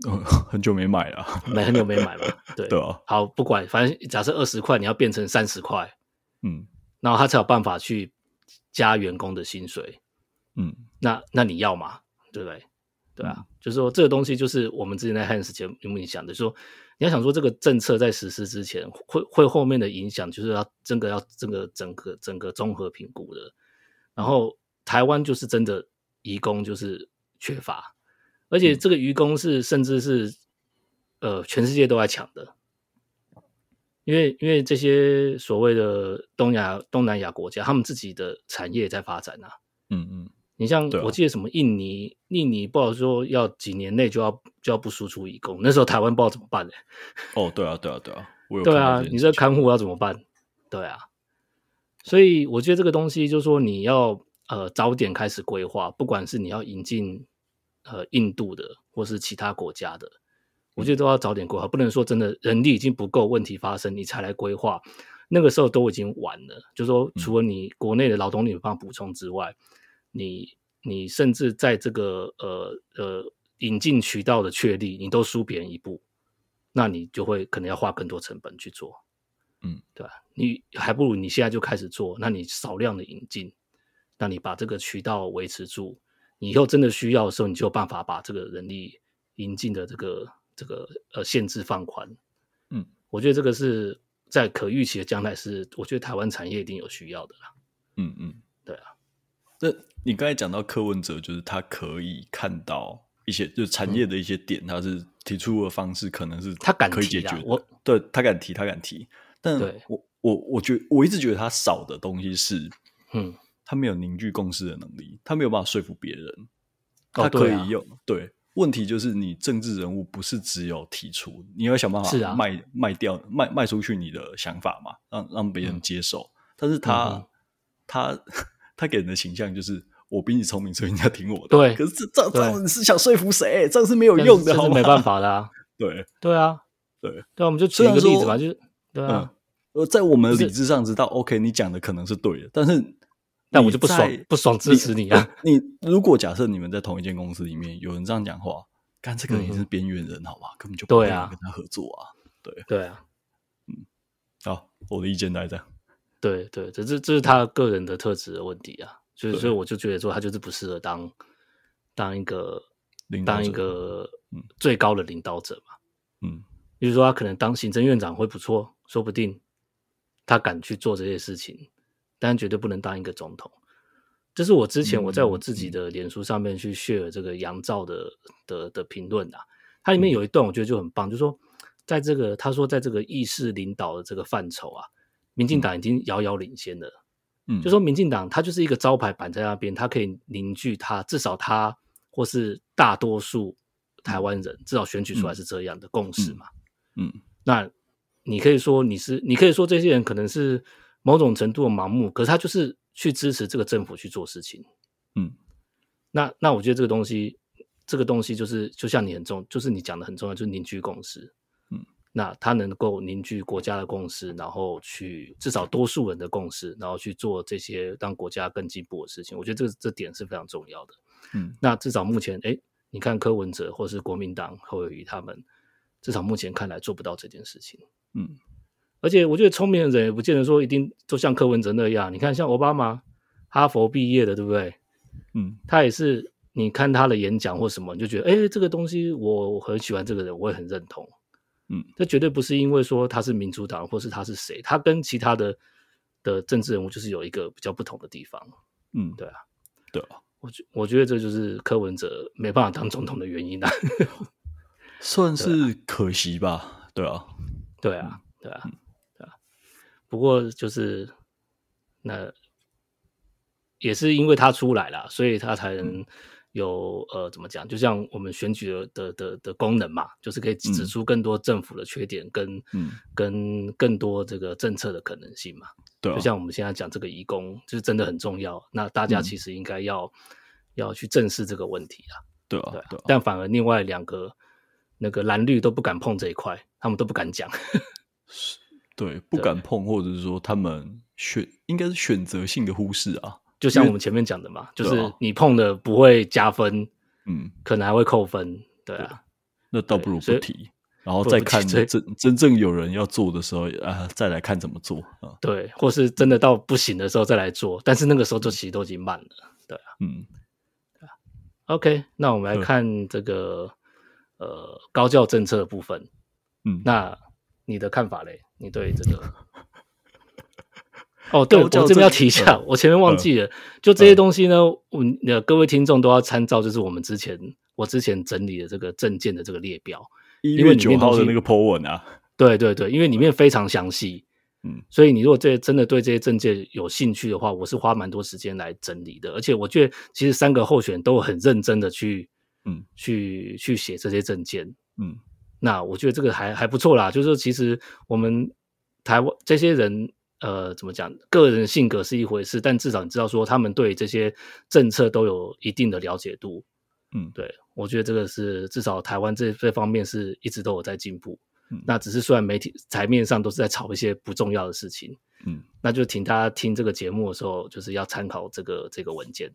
嗯，很久没买了，没很久没买了，对对啊，好不管，反正假设二十块，你要变成三十块，嗯，然后他才有办法去加员工的薪水。嗯，那那你要嘛，对不对？对啊，嗯、就是说这个东西就是我们之前在汉时节目里面讲的，说你要想说这个政策在实施之前会会后面的影响，就是要真的要这个整个整个综合评估的。然后台湾就是真的移工就是缺乏，而且这个移工是甚至是呃全世界都在抢的，因为因为这些所谓的东亚东南亚国家，他们自己的产业在发展啊，嗯嗯。你像我记得什么印尼，啊、印尼不好说要几年内就要就要不输出移工，那时候台湾不知道怎么办呢？哦，对啊，对啊，对啊，对啊，你这看护要怎么办？对啊，所以我觉得这个东西就是说你要呃早点开始规划，不管是你要引进呃印度的或是其他国家的，我觉得都要早点规划，不能说真的人力已经不够，问题发生你才来规划，那个时候都已经晚了。就是说除了你国内的劳动力没办法补充之外，你你甚至在这个呃呃引进渠道的确立，你都输别人一步，那你就会可能要花更多成本去做，嗯，对吧？你还不如你现在就开始做，那你少量的引进，那你把这个渠道维持住，你以后真的需要的时候，你就有办法把这个人力引进的这个这个呃限制放宽，嗯，我觉得这个是在可预期的将来是，我觉得台湾产业一定有需要的啦，嗯嗯，对啊，那。你刚才讲到柯文哲，就是他可以看到一些，就是产业的一些点，嗯、他是提出的方式，可能是他敢可以解决的。我对他敢提，他敢提。但我我我觉得我一直觉得他少的东西是，嗯，他没有凝聚共识的能力，他没有办法说服别人。他可以用，哦对，啊、对问题就是你政治人物不是只有提出，你要想办法卖、啊、卖掉卖卖出去你的想法嘛，让让别人接受。嗯、但是他、嗯、他他给人的形象就是我比你聪明，所以你要听我的。对，可是这这样子是想说服谁？这样是没有用的，好吗？没办法的、啊。对对啊，对对，我们就举一个例子嘛，就是对啊。呃、嗯，在我们的理智上知道，OK，你讲的可能是对的，但是。但我就不爽，不爽支持你啊！你 如果假设你们在同一间公司里面，有人这样讲话，干这个人也是边缘人，好吧？根本就不会跟他合作啊！对对啊，嗯，好，我的意见来这样。对对，这这这是他个人的特质的问题啊，所以所以我就觉得说他就是不适合当当一个当一个最高的领导者嘛。嗯，比如说他可能当行政院长会不错，说不定他敢去做这些事情。但绝对不能当一个总统，这是我之前我在我自己的脸书上面去 share 这个杨照的的的评论啊，它里面有一段我觉得就很棒，就是说在这个他说在这个意识领导的这个范畴啊，民进党已经遥遥领先了，嗯，就说民进党它就是一个招牌摆在那边，它可以凝聚他至少他或是大多数台湾人至少选举出来是这样的共识嘛，嗯，那你可以说你是你可以说这些人可能是。某种程度的盲目，可是他就是去支持这个政府去做事情，嗯，那那我觉得这个东西，这个东西就是就像你很重，就是你讲的很重要，就是凝聚共识，嗯，那他能够凝聚国家的共识，然后去至少多数人的共识，然后去做这些让国家更进步的事情，我觉得这这点是非常重要的，嗯，那至少目前，哎，你看柯文哲或是国民党侯友谊他们，至少目前看来做不到这件事情，嗯。而且我觉得聪明的人也不见得说一定都像柯文哲那样。你看，像奥巴马，哈佛毕业的，对不对？嗯，他也是。你看他的演讲或什么，你就觉得，哎，这个东西我很喜欢这个人，我也很认同。嗯，这绝对不是因为说他是民主党，或是他是谁，他跟其他的的政治人物就是有一个比较不同的地方。嗯，对啊，对啊，我觉我觉得这就是柯文哲没办法当总统的原因啊。算是可惜吧？对啊，对啊，对啊。不过就是那也是因为他出来了，所以他才能有呃怎么讲？就像我们选举的的的的功能嘛，就是可以指出更多政府的缺点跟嗯跟更多这个政策的可能性嘛。对、啊，就像我们现在讲这个移工，就是真的很重要。那大家其实应该要、嗯、要去正视这个问题啊。对啊，对啊。但反而另外两个那个蓝绿都不敢碰这一块，他们都不敢讲。是。对，不敢碰，或者是说他们选应该是选择性的忽视啊。就像我们前面讲的嘛，就是你碰的不会加分，嗯，可能还会扣分。对啊，那倒不如不提，然后再看真真正有人要做的时候啊，再来看怎么做啊。对，或是真的到不行的时候再来做，但是那个时候就其实都已经慢了。对啊，嗯，对啊。OK，那我们来看这个呃高教政策的部分。嗯，那你的看法嘞？你对这个 哦，对我这边要提一下，我前面忘记了，就这些东西呢，我们的各位听众都要参照，就是我们之前我之前整理的这个证件的这个列表，一月九号的那个 po 文啊，对对对，因为里面非常详细，嗯，所以你如果这真的对这些证件有兴趣的话，我是花蛮多时间来整理的，而且我觉得其实三个候选都很认真的去，嗯，去去写这些证件，嗯。那我觉得这个还还不错啦，就是说其实我们台湾这些人，呃，怎么讲，个人性格是一回事，但至少你知道说他们对这些政策都有一定的了解度，嗯，对，我觉得这个是至少台湾这这方面是一直都有在进步，嗯，那只是虽然媒体台面上都是在炒一些不重要的事情，嗯，那就请大家听这个节目的时候，就是要参考这个这个文件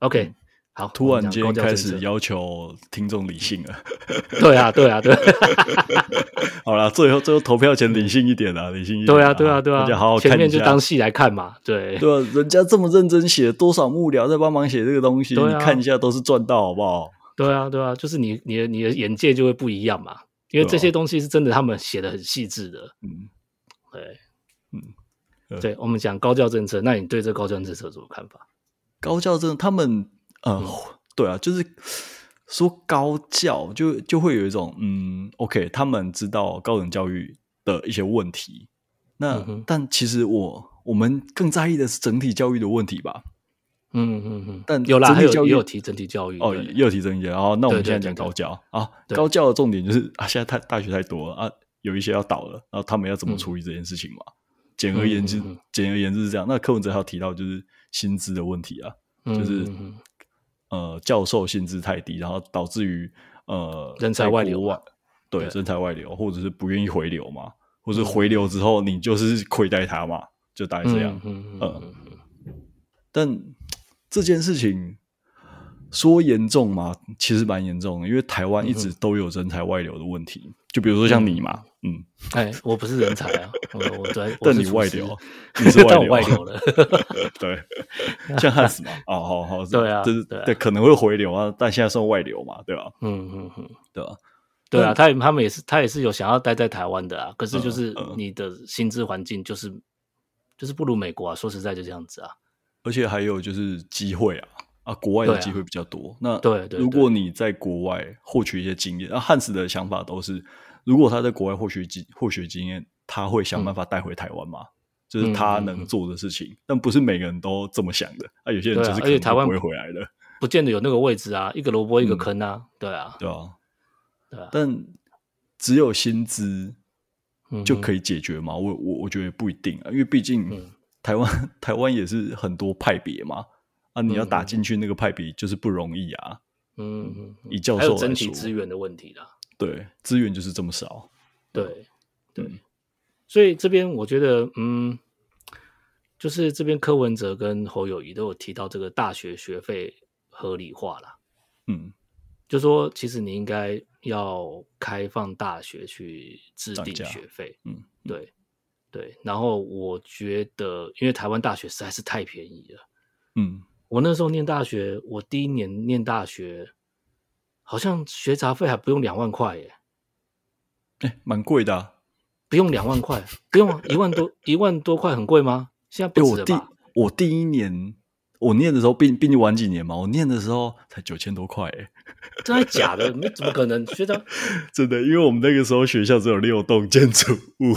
，OK。嗯好，突然间开始要求听众理性了。对啊，对啊，对。好了，最后最后投票前理性一点啊，理性一点。对啊，对啊，对啊。大家好好看下。前面就当戏来看嘛。对。对啊，人家这么认真写，多少幕僚在帮忙写这个东西，你看一下都是赚到，好不好？对啊，对啊，就是你你的你的眼界就会不一样嘛，因为这些东西是真的，他们写的很细致的。嗯。对。嗯。对，我们讲高教政策，那你对这高教政策有什么看法？高教政策，他们。呃、嗯，对啊，就是说高教就就会有一种嗯，OK，他们知道高等教育的一些问题，那、嗯、但其实我我们更在意的是整体教育的问题吧？嗯嗯嗯，但有啦，还有也有提整体教育哦，也有提整体教育。然后，那我们现在讲高教啊，高教的重点就是啊，现在太大学太多了啊，有一些要倒了，然后他们要怎么处理这件事情嘛？简、嗯、而言之，简、而言之是这样。那柯文哲还有提到就是薪资的问题啊，嗯、就是、嗯、呃教授薪资太低，然后导致于呃人才外流外，对，人才外流，或者是不愿意回流嘛，或者回流之后你就是亏待他嘛，就大概这样，嗯嗯嗯。呃但这件事情说严重吗？其实蛮严重的，因为台湾一直都有人才外流的问题。嗯、就比如说像你嘛，嗯，哎，我不是人才啊，我我在，但你外流，你是外流，外流了，对，像汉斯嘛，哦，好好，对啊，就是对，可能会回流啊，但现在算外流嘛，对吧？嗯嗯嗯，对吧？对啊，他他们也是，他也是有想要待在台湾的啊，可是就是你的薪资环境就是就是不如美国啊，说实在就这样子啊。而且还有就是机会啊啊，国外的机会比较多。啊、那对，对，对，如果你在国外获取一些经验，那汉斯的想法都是，如果他在国外获取经获取经验，他会想办法带回台湾嘛，嗯、就是他能做的事情。但不是每个人都这么想的。啊，有些人就是可能不会回来的，不见得有那个位置啊，一个萝卜一个坑啊，嗯、对啊，对啊，对啊。但只有薪资就可以解决吗？我我我觉得不一定啊，因为毕竟。嗯。台湾 台湾也是很多派别嘛，啊，你要打进去那个派比就是不容易啊。嗯嗯，以教授整体资源的问题啦。对，资源就是这么少。对对，所以这边我觉得，嗯，就是这边柯文哲跟侯友宜都有提到这个大学学费合理化啦。嗯，就说其实你应该要开放大学去制定学费。嗯，对。对，然后我觉得，因为台湾大学实在是太便宜了。嗯，我那时候念大学，我第一年念大学，好像学杂费还不用两万块耶。哎，蛮贵的啊。不用两万块，不用一万多，一万多块很贵吗？现在不止了吧？我第一年。我念的时候，毕毕竟晚几年嘛，我念的时候才九千多块，哎，真的假的？你怎么可能？学长，真的，因为我们那个时候学校只有六栋建筑物。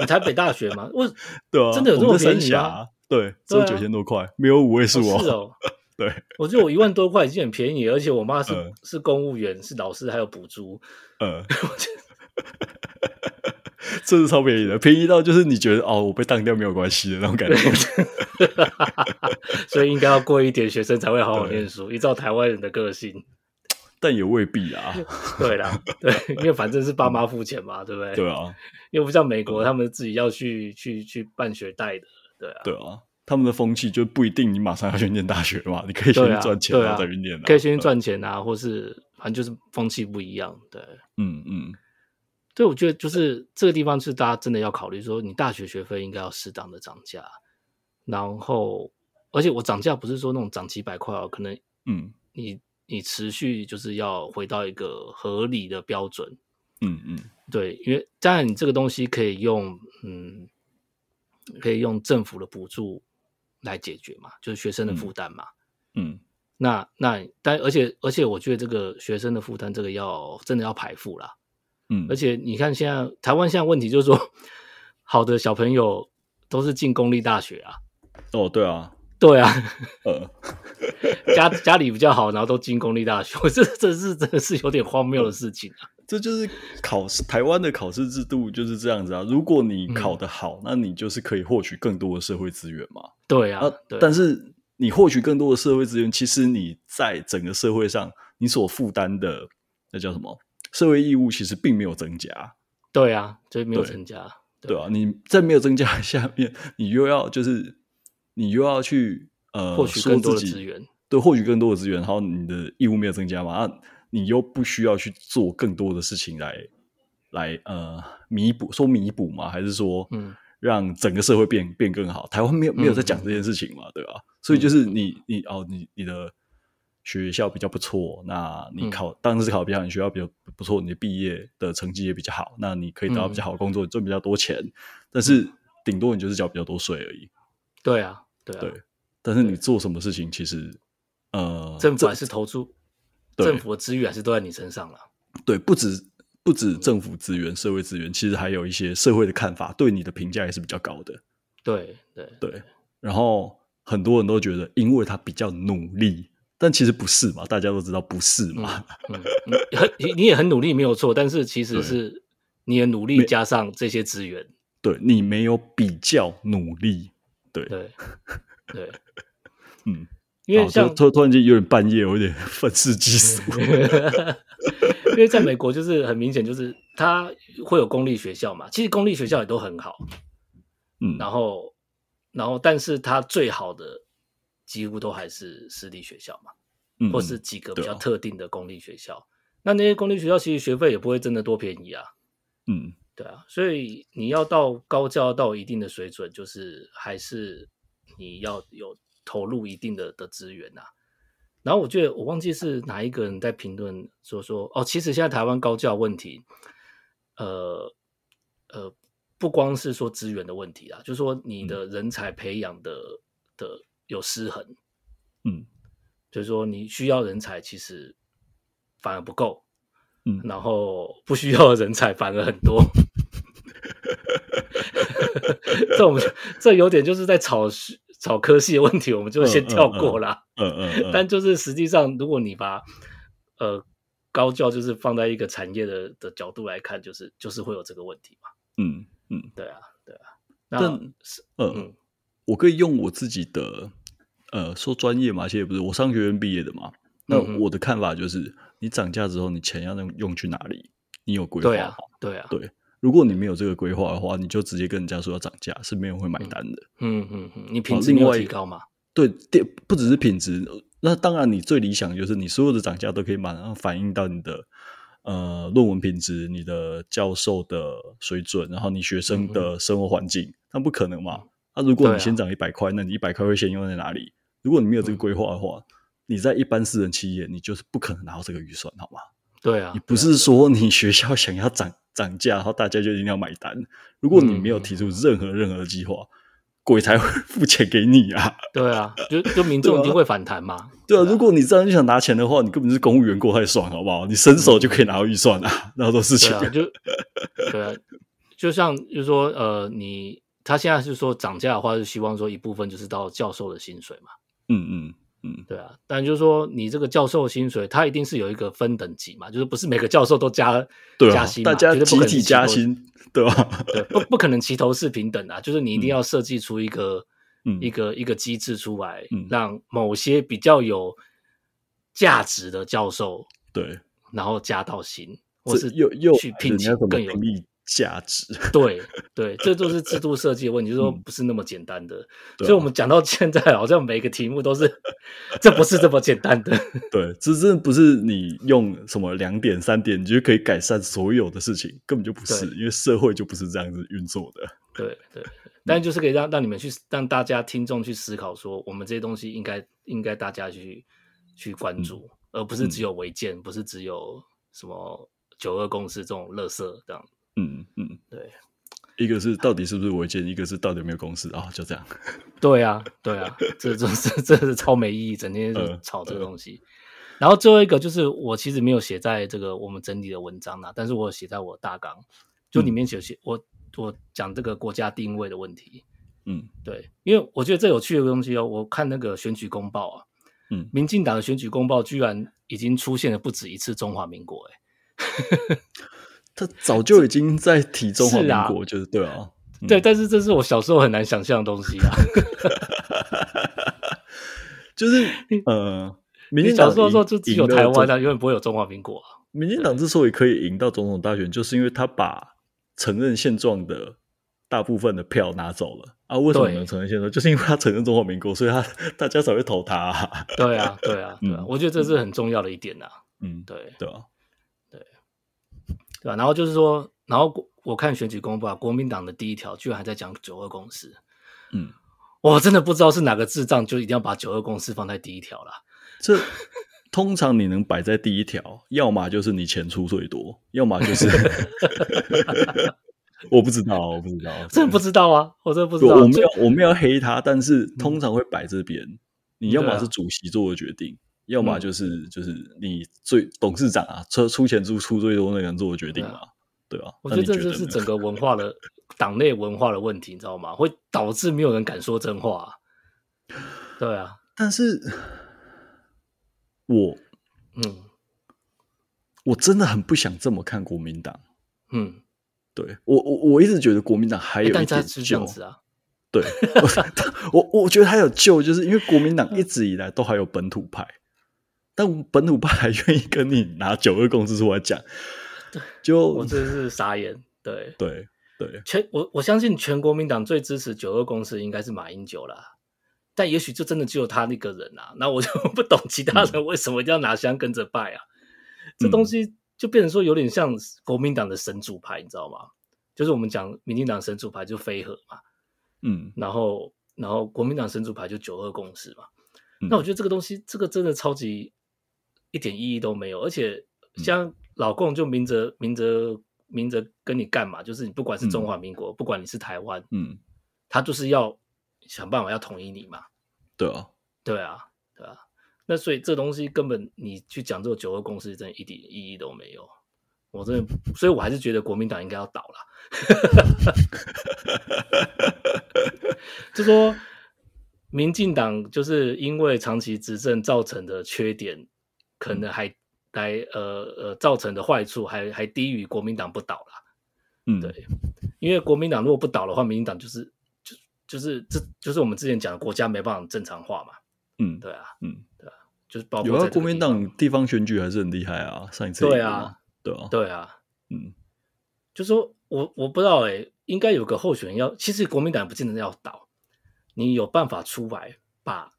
你台北大学吗？我 对啊，真的有这么便宜啊？对，只有九千多块，没有五位数哦。是哦，对，我觉得我一万多块已经很便宜，而且我妈是是公务员，是老师，还有补助。嗯。这是超便宜的，便宜到就是你觉得哦，我被当掉没有关系的那种感觉。所以应该要贵一点，学生才会好好念书。依照台湾人的个性，但也未必啊。对啦，对，因为反正是爸妈付钱嘛，对不对？对啊，又不像美国，他们自己要去去去办学贷的。对啊，对啊，他们的风气就不一定你马上要去念大学嘛，你可以先赚钱然后再去念，可以先赚钱啊，或是反正就是风气不一样。对，嗯嗯。所以我觉得就是这个地方是大家真的要考虑，说你大学学费应该要适当的涨价，然后而且我涨价不是说那种涨几百块哦，可能嗯，你你持续就是要回到一个合理的标准，嗯嗯，对，因为当然你这个东西可以用嗯，可以用政府的补助来解决嘛，就是学生的负担嘛，嗯，嗯，那那但而且而且我觉得这个学生的负担这个要真的要排付啦。嗯，而且你看，现在台湾现在问题就是说，好的小朋友都是进公立大学啊。哦，对啊，对啊，呃，家家里比较好，然后都进公立大学，我这这是真的是有点荒谬的事情啊。这就是考试，台湾的考试制度就是这样子啊。如果你考得好，嗯、那你就是可以获取更多的社会资源嘛。对啊，啊对，但是你获取更多的社会资源，其实你在整个社会上，你所负担的那叫什么？社会义务其实并没有增加，对啊，就没有增加，对，对啊，你在没有增加下面，你又要就是你又要去呃获取更多的资源，对，获取更多的资源，然后你的义务没有增加嘛，啊，你又不需要去做更多的事情来来呃弥补，说弥补嘛，还是说嗯让整个社会变变更好？台湾没有没有在讲这件事情嘛，嗯、对吧？所以就是你你哦，你你的。学校比较不错，那你考、嗯、当时考比较好，你学校比较不错，你的毕业的成绩也比较好，那你可以得到比较好的工作，赚、嗯、比较多钱。但是顶多你就是交比较多税而已。对啊，对啊。对，但是你做什么事情，其实呃，政府还是投注，政府的资源还是都在你身上了。对，不止不止政府资源、社会资源，其实还有一些社会的看法，对你的评价也是比较高的。对对对，然后。很多人都觉得因为他比较努力，但其实不是嘛，大家都知道不是嘛。嗯，你、嗯、你也很努力没有错，但是其实是你的努力加上这些资源，对你没有比较努力，对对对，嗯。因为像突突然间有点半夜，我有点 愤世嫉俗。因为在美国，就是很明显，就是他会有公立学校嘛，其实公立学校也都很好，嗯，然后，然后，但是他最好的几乎都还是私立学校嘛，嗯，或是几个比较特定的公立学校。嗯，那那些公立学校其实学费也不会真的多便宜啊，嗯，对啊，所以你要到高教到一定的水准，就是还是你要有。投入一定的的资源呐、啊，然后我觉得我忘记是哪一个人在评论说说哦，其实现在台湾高教问题，呃呃，不光是说资源的问题啊，就是说你的人才培养的、嗯、的有失衡，嗯，就是说你需要人才其实反而不够，嗯，然后不需要的人才反而很多，这种这有点就是在炒。炒科系的问题，我们就先跳过啦。嗯嗯，嗯，嗯，但就是实际上，如果你把呃高教就是放在一个产业的的角度来看，就是就是会有这个问题嘛。嗯嗯，对啊对啊。但是呃嗯，我可以用我自己的呃说专业嘛，其实也不是我商学院毕业的嘛。那我的看法就是，你涨价之后，你钱要能用去哪里？你有规划？对啊，对啊，对。如果你没有这个规划的话，你就直接跟人家说要涨价，是没有人会买单的。嗯嗯嗯，你品质没有提高吗？对，不只是品质，那当然你最理想就是你所有的涨价都可以马上反映到你的呃论文品质、你的教授的水准，然后你学生的生活环境，那、不可能嘛？那、如果你先涨一百块，那你一百块会先用在哪里？如果你没有这个规划的话，你在一般私人企业，你就是不可能拿到这个预算，好吗？对啊，你不是说你学校想要涨。涨价，然后大家就一定要买单。如果你没有提出任何任何的计划，嗯，鬼才会付钱给你啊！对啊，就就民众一定会反弹嘛。对啊，如果你这样就想拿钱的话，你根本是公务员过太爽，好不好？你伸手就可以拿到预算啊，那、嗯、多事情。对啊，就对啊，就像就是说，呃，你他现在是说涨价的话，是希望说一部分就是到教授的薪水嘛。嗯嗯。嗯，对啊，但就是说，你这个教授薪水，他一定是有一个分等级嘛，就是不是每个教授都加 对、啊、加薪嘛，大家集体加薪，对吧、啊？对，不不可能齐头是平等啊，就是你一定要设计出一个、嗯、一个一个机制出来、嗯，让某些比较有价值的教授对，然后加到薪，或是又又去聘请更有利。价值 对对，这就是制度设计的问题，就是说不是那么简单的。所以，我们讲到现在，好像每个题目都是，这不是这么简单的。对，这真的不是你用什么两点三点，你就可以改善所有的事情，根本就不是，因为社会就不是这样子运作的。对对，但就是可以让让你们去，让大家听众去思考，说我们这些东西应该应该大家去去关注、嗯，而不是只有违建、嗯，不是只有什么九二共识这种垃圾这样。嗯嗯，对，一个是到底是不是违建，一个是到底有没有公司啊、哦，就这样。对啊，对啊，这这是这是超没意义，整天就吵这个东西、呃呃。然后最后一个就是我其实没有写在这个我们整理的文章啦，但是我写在我大纲，就里面写写、嗯、我我讲这个国家定位的问题。嗯，对，因为我觉得这有趣的东西哦，我看那个选举公报啊，嗯，民进党的选举公报居然已经出现了不止一次中华民国、欸，哎。他早就已经在提中华民国，是啊、就是对啊，嗯、对，但是这是我小时候很难想象的东西啊，就是呃，民进党小时候说就只有台湾啊，永远不会有中华民国、啊。民进党之所以可以赢到总统大选，就是因为他把承认现状的大部分的票拿走了啊。为什么能承认现状？就是因为他承认中华民国，所以他 大家才会投他、啊。对啊，对啊，对啊、嗯，我觉得这是很重要的一点呐、啊。嗯，对，对啊。对吧？然后就是说，然后我看选举公报啊，国民党的第一条居然还在讲九二共识。嗯，我真的不知道是哪个智障就一定要把九二共识放在第一条啦。这通常你能摆在第一条，要么就是你钱出最多，要么就是 我不知道，我不知道，真不知道啊，我真的不知道。我没有，我没有黑他，但是通常会摆这边。嗯、你要么是主席做的决定。要么就是、嗯、就是你最董事长啊，出出钱出出最多那个人做的决定嘛，对吧、啊？我觉得这就是整个文化的 党内文化的问题，你知道吗？会导致没有人敢说真话、啊。对啊，但是我嗯，我真的很不想这么看国民党。嗯，对我我我一直觉得国民党还有一点这样子啊。对，我我觉得还有救，就是因为国民党一直以来都还有本土派，但本土派还愿意跟你拿九二共识出来讲，就我真是傻眼。对对 对，全我我相信全国民党最支持九二共识应该是马英九啦，但也许就真的只有他那个人啊，那我就不懂其他人为什么一定要拿香跟着拜啊？嗯、这东西就变成说有点像国民党的神主牌，你知道吗？就是我们讲民进党神主牌就飞核嘛。嗯，然后，然后国民党神主牌就九二共识嘛，嗯、那我觉得这个东西，这个真的超级一点意义都没有，而且像老共就明着、嗯、明着明着跟你干嘛，就是你不管是中华民国，嗯、不管你是台湾，嗯，他就是要想办法要统一你嘛，对啊，对啊，对啊，那所以这东西根本你去讲这个九二共识，真的一点意义都没有。我真的，所以我还是觉得国民党应该要倒了。就说民进党就是因为长期执政造成的缺点，可能还来呃呃造成的坏处还还低于国民党不倒了。嗯，对，因为国民党如果不倒的话，民进党就是就就是这就是我们之前讲的国家没办法正常化嘛。嗯，对啊，嗯，对啊，就是包括有啊，国民党地方选举还是很厉害啊，上一次对啊。对啊，对啊，嗯，就说我我不知道哎、欸，应该有个候选人要，其实国民党不见得要倒，你有办法出来把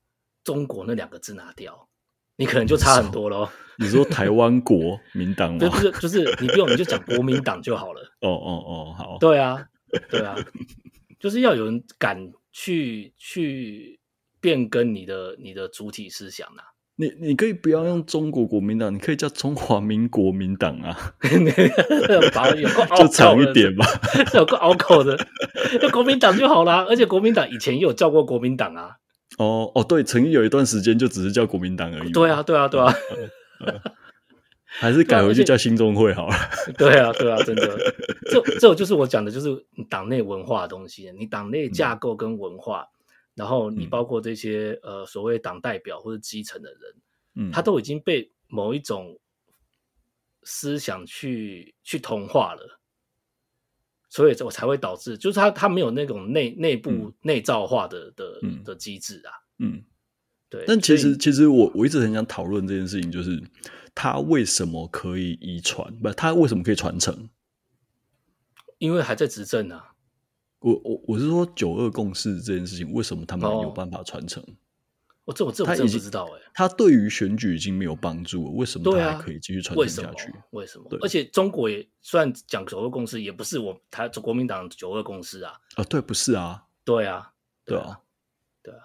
中国那两个字拿掉，你可能就差很多咯。你说台湾国民党吗？不是，就是你不用，你就讲国民党就好了。哦哦哦，好。对啊，对啊，就是要有人敢去去变更你的你的主体思想呐、啊。你你可以不要用中国国民党，你可以叫中华民国民党啊，就长一点吧，有个拗口的，叫国民党就好啦。而且国民党以前也有叫过国民党啊。哦哦，对，曾经有一段时间就只是叫国民党而已。对啊，对啊，对啊，还是改回去叫新中会好了。对啊，对啊，真的，这这就是我讲的，就是党内文化的东西，你党内架构跟文化。然后你包括这些、嗯、呃所谓党代表或者基层的人，嗯，他都已经被某一种思想去去同化了，所以我才会导致，就是他他没有那种内内部、嗯、内造化的的、嗯、的机制啊，嗯，对。但其实其实我我一直很想讨论这件事情，就是他为什么可以遗传？不，他为什么可以传承？因为还在执政啊。我我我是说九二共识这件事情，为什么他们有办法传承？我这我这我真不知道哎。他对于选举已经没有帮助了，为什么他还可以继续传承下去？为什么？而且中国也虽然讲九二共识，也不是我他国民党九二共识啊。啊，对，不是啊。对啊，对啊，对啊。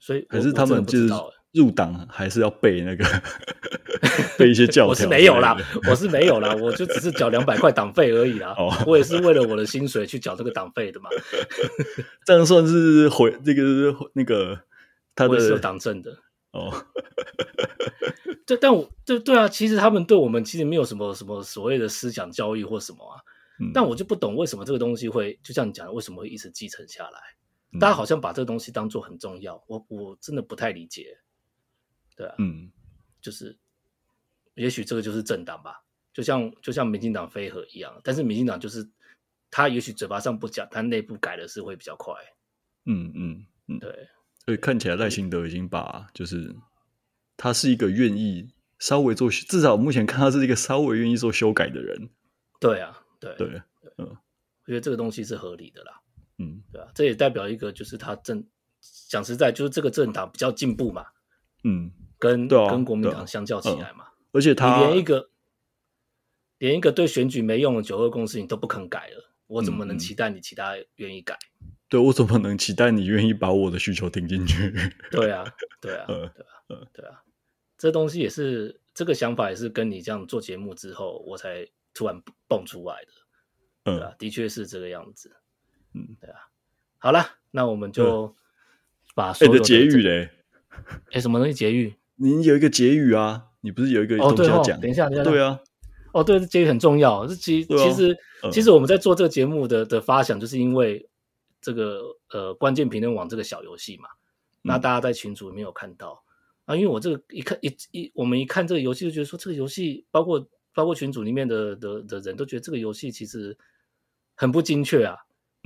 所以还是他们就是入党还是要背那个背一些教条？我是没有啦，我是没有啦，我就只是缴两百块党费而已啦。哦，我也是为了我的薪水去缴这个党费的嘛。这样算是回这个那个他的是有党政的哦。对，但我对对啊，其实他们对我们其实没有什么什么所谓的思想教育或什么啊。嗯，但我就不懂为什么这个东西会就像你讲的，为什么会一直继承下来？大家好像把这个东西当做很重要，我我真的不太理解。对啊，嗯，就是，也许这个就是政党吧，就像就像民进党飞核一样，但是民进党就是他也许嘴巴上不讲，他内部改的是会比较快。嗯嗯嗯，对，所以看起来赖清德已经把就是他是一个愿意稍微做，至少目前看他是一个稍微愿意做修改的人。对啊，对对，嗯，我觉得这个东西是合理的啦。嗯，对啊，这也代表一个就是他政讲实在就是这个政党比较进步嘛。嗯。跟跟国民党相较起来嘛，而且他连一个连一个对选举没用的九二共识你都不肯改了，我怎么能期待你其他愿意改？对，我怎么能期待你愿意把我的需求听进去？对啊，对啊，对啊，对啊，这东西也是这个想法也是跟你这样做节目之后，我才突然蹦出来的。对啊，的确是这个样子。嗯，对啊。好了，那我们就把所有的结语嘞。哎，什么东西结语？你有一个结语啊？你不是有一个东西要讲？等一下，等一下。对啊，哦，对，结语很重要。这其其实其实我们在做这个节目的的发想，就是因为这个呃关键评论网这个小游戏嘛。那大家在群组里面有看到、嗯、啊，因为我这个一看一一我们一看这个游戏就觉得说这个游戏包括包括群组里面的的的人都觉得这个游戏其实很不精确啊。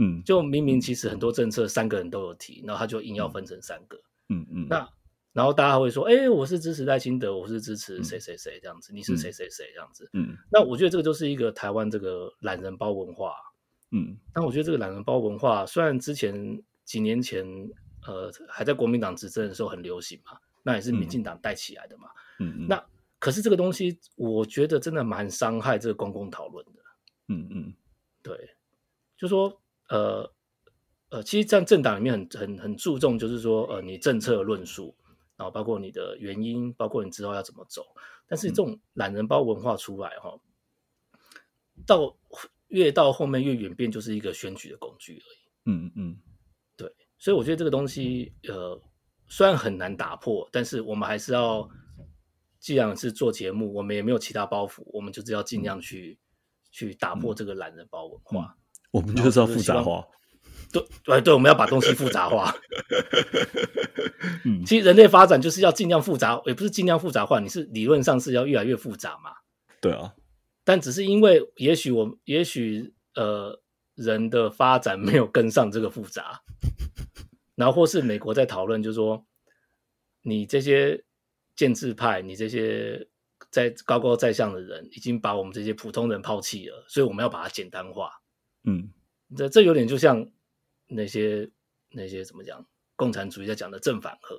嗯，就明明其实很多政策三个人都有提，然后他就硬要分成三个。嗯嗯，那然后大家会说，哎、欸，我是支持赖清德，我是支持谁谁谁这样子，嗯、你是谁谁谁这样子。嗯，那我觉得这个就是一个台湾这个懒人包文化。嗯，但我觉得这个懒人包文化虽然之前几年前呃还在国民党执政的时候很流行嘛，那也是民进党带起来的嘛。嗯嗯，那可是这个东西我觉得真的蛮伤害这个公共讨论的。嗯嗯，对，就说。呃呃，其实，在政党里面很很很注重，就是说，呃，你政策论述，然后包括你的原因，包括你之后要怎么走。但是这种懒人包文化出来哈，到越到后面越演变，就是一个选举的工具而已。嗯嗯，对。所以我觉得这个东西，呃，虽然很难打破，但是我们还是要，既然是做节目，我们也没有其他包袱，我们就是要尽量去去打破这个懒人包文化。我们就是要复杂化，对对对，我们要把东西复杂化。嗯，其实人类发展就是要尽量复杂，也不是尽量复杂化，你是理论上是要越来越复杂嘛。对啊，但只是因为也许我也许呃人的发展没有跟上这个复杂，然后或是美国在讨论，就是说你这些建制派，你这些在高高在上的人，已经把我们这些普通人抛弃了，所以我们要把它简单化。嗯，这这有点就像那些那些怎么讲，共产主义在讲的正反合。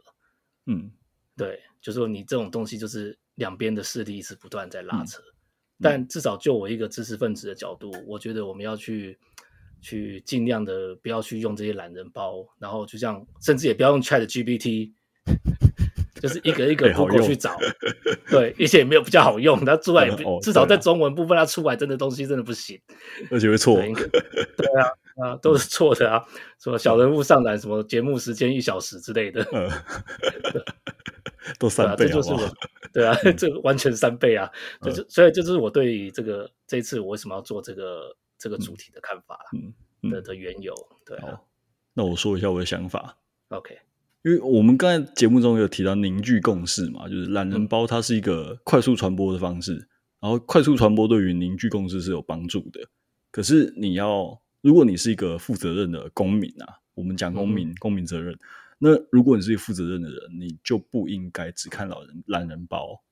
嗯，对，就是说你这种东西就是两边的势力一直不断在拉扯。嗯，但至少就我一个知识分子的角度，我觉得我们要去去尽量的不要去用这些懒人包，然后就像甚至也不要用 Chat GPT。就是一个一个 Google 去找，对，而且也没有比较好用。它出来至少在中文部分，它出来真的东西真的不行，而且会错。对啊，啊，都是错的啊，什么小人物上篮，什么节目时间一小时之类的，都三倍，这就是我，对啊，这完全三倍啊，就是所以这就是我对于这个这一次我为什么要做这个这个主题的看法的的缘由。对，那我说一下我的想法。OK。因为我们刚才节目中有提到凝聚共识嘛，就是懒人包它是一个快速传播的方式，然后快速传播对于凝聚共识是有帮助的。可是你要，如果你是一个负责任的公民啊，我们讲公民、公民责任，那如果你是一个负责任的人，你就不应该只看老人懒人包。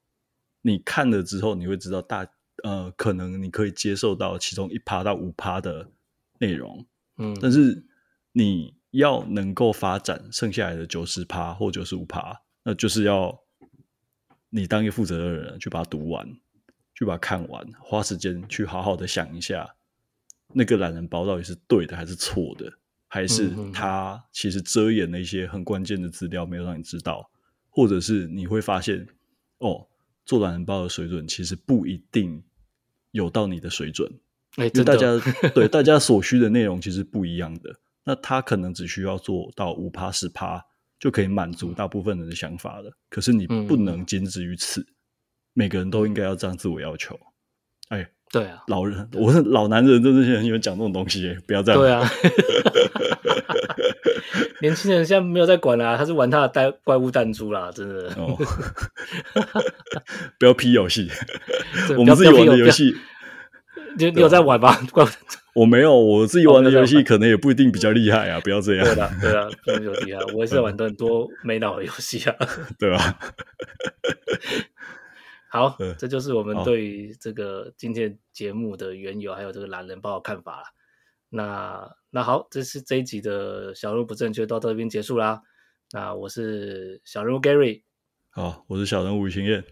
你看了之后，你会知道大呃，可能你可以接受到其中一趴到五趴的内容，嗯，但是你。要能够发展剩下来的九十趴或九十五趴，那就是要你当一个负责任的人去把它读完，去把它看完，花时间去好好的想一下，那个懒人包到底是对的还是错的，还是他其实遮掩了一些很关键的资料没有让你知道，或者是你会发现哦，做懒人包的水准其实不一定有到你的水准，因为大家 对大家所需的内容其实不一样的。那他可能只需要做到五趴十趴就可以满足大部分人的想法了。可是你不能仅止于此，嗯、每个人都应该要这样自我要求。哎，对啊，老人，我是老男人，真的很喜欢讲这种东西，不要这样。对啊，年轻人现在没有在管啦，他是玩他的带怪物弹珠啦，真的。哦、不要批游戏，我们自己玩的游戏，你你有在玩吧？怪物。我没有，我自己玩的游戏可能也不一定比较厉害啊！不要这样。对啊，对啊，比较厉害。我也是玩的很多没脑的游戏啊。对吧？好，这就是我们对于这个今天节目的缘由，还有这个懒人包的看法了。那那好，这是这一集的小人物不正确，到这边结束啦。那我是小人物 Gary，好，我是小人物吴清彦，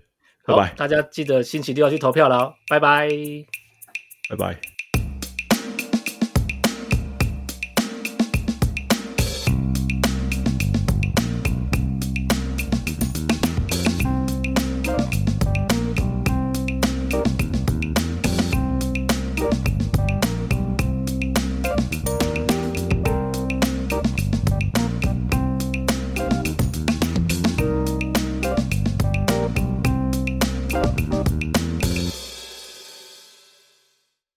拜拜。大家记得星期六要去投票了，拜拜，拜拜。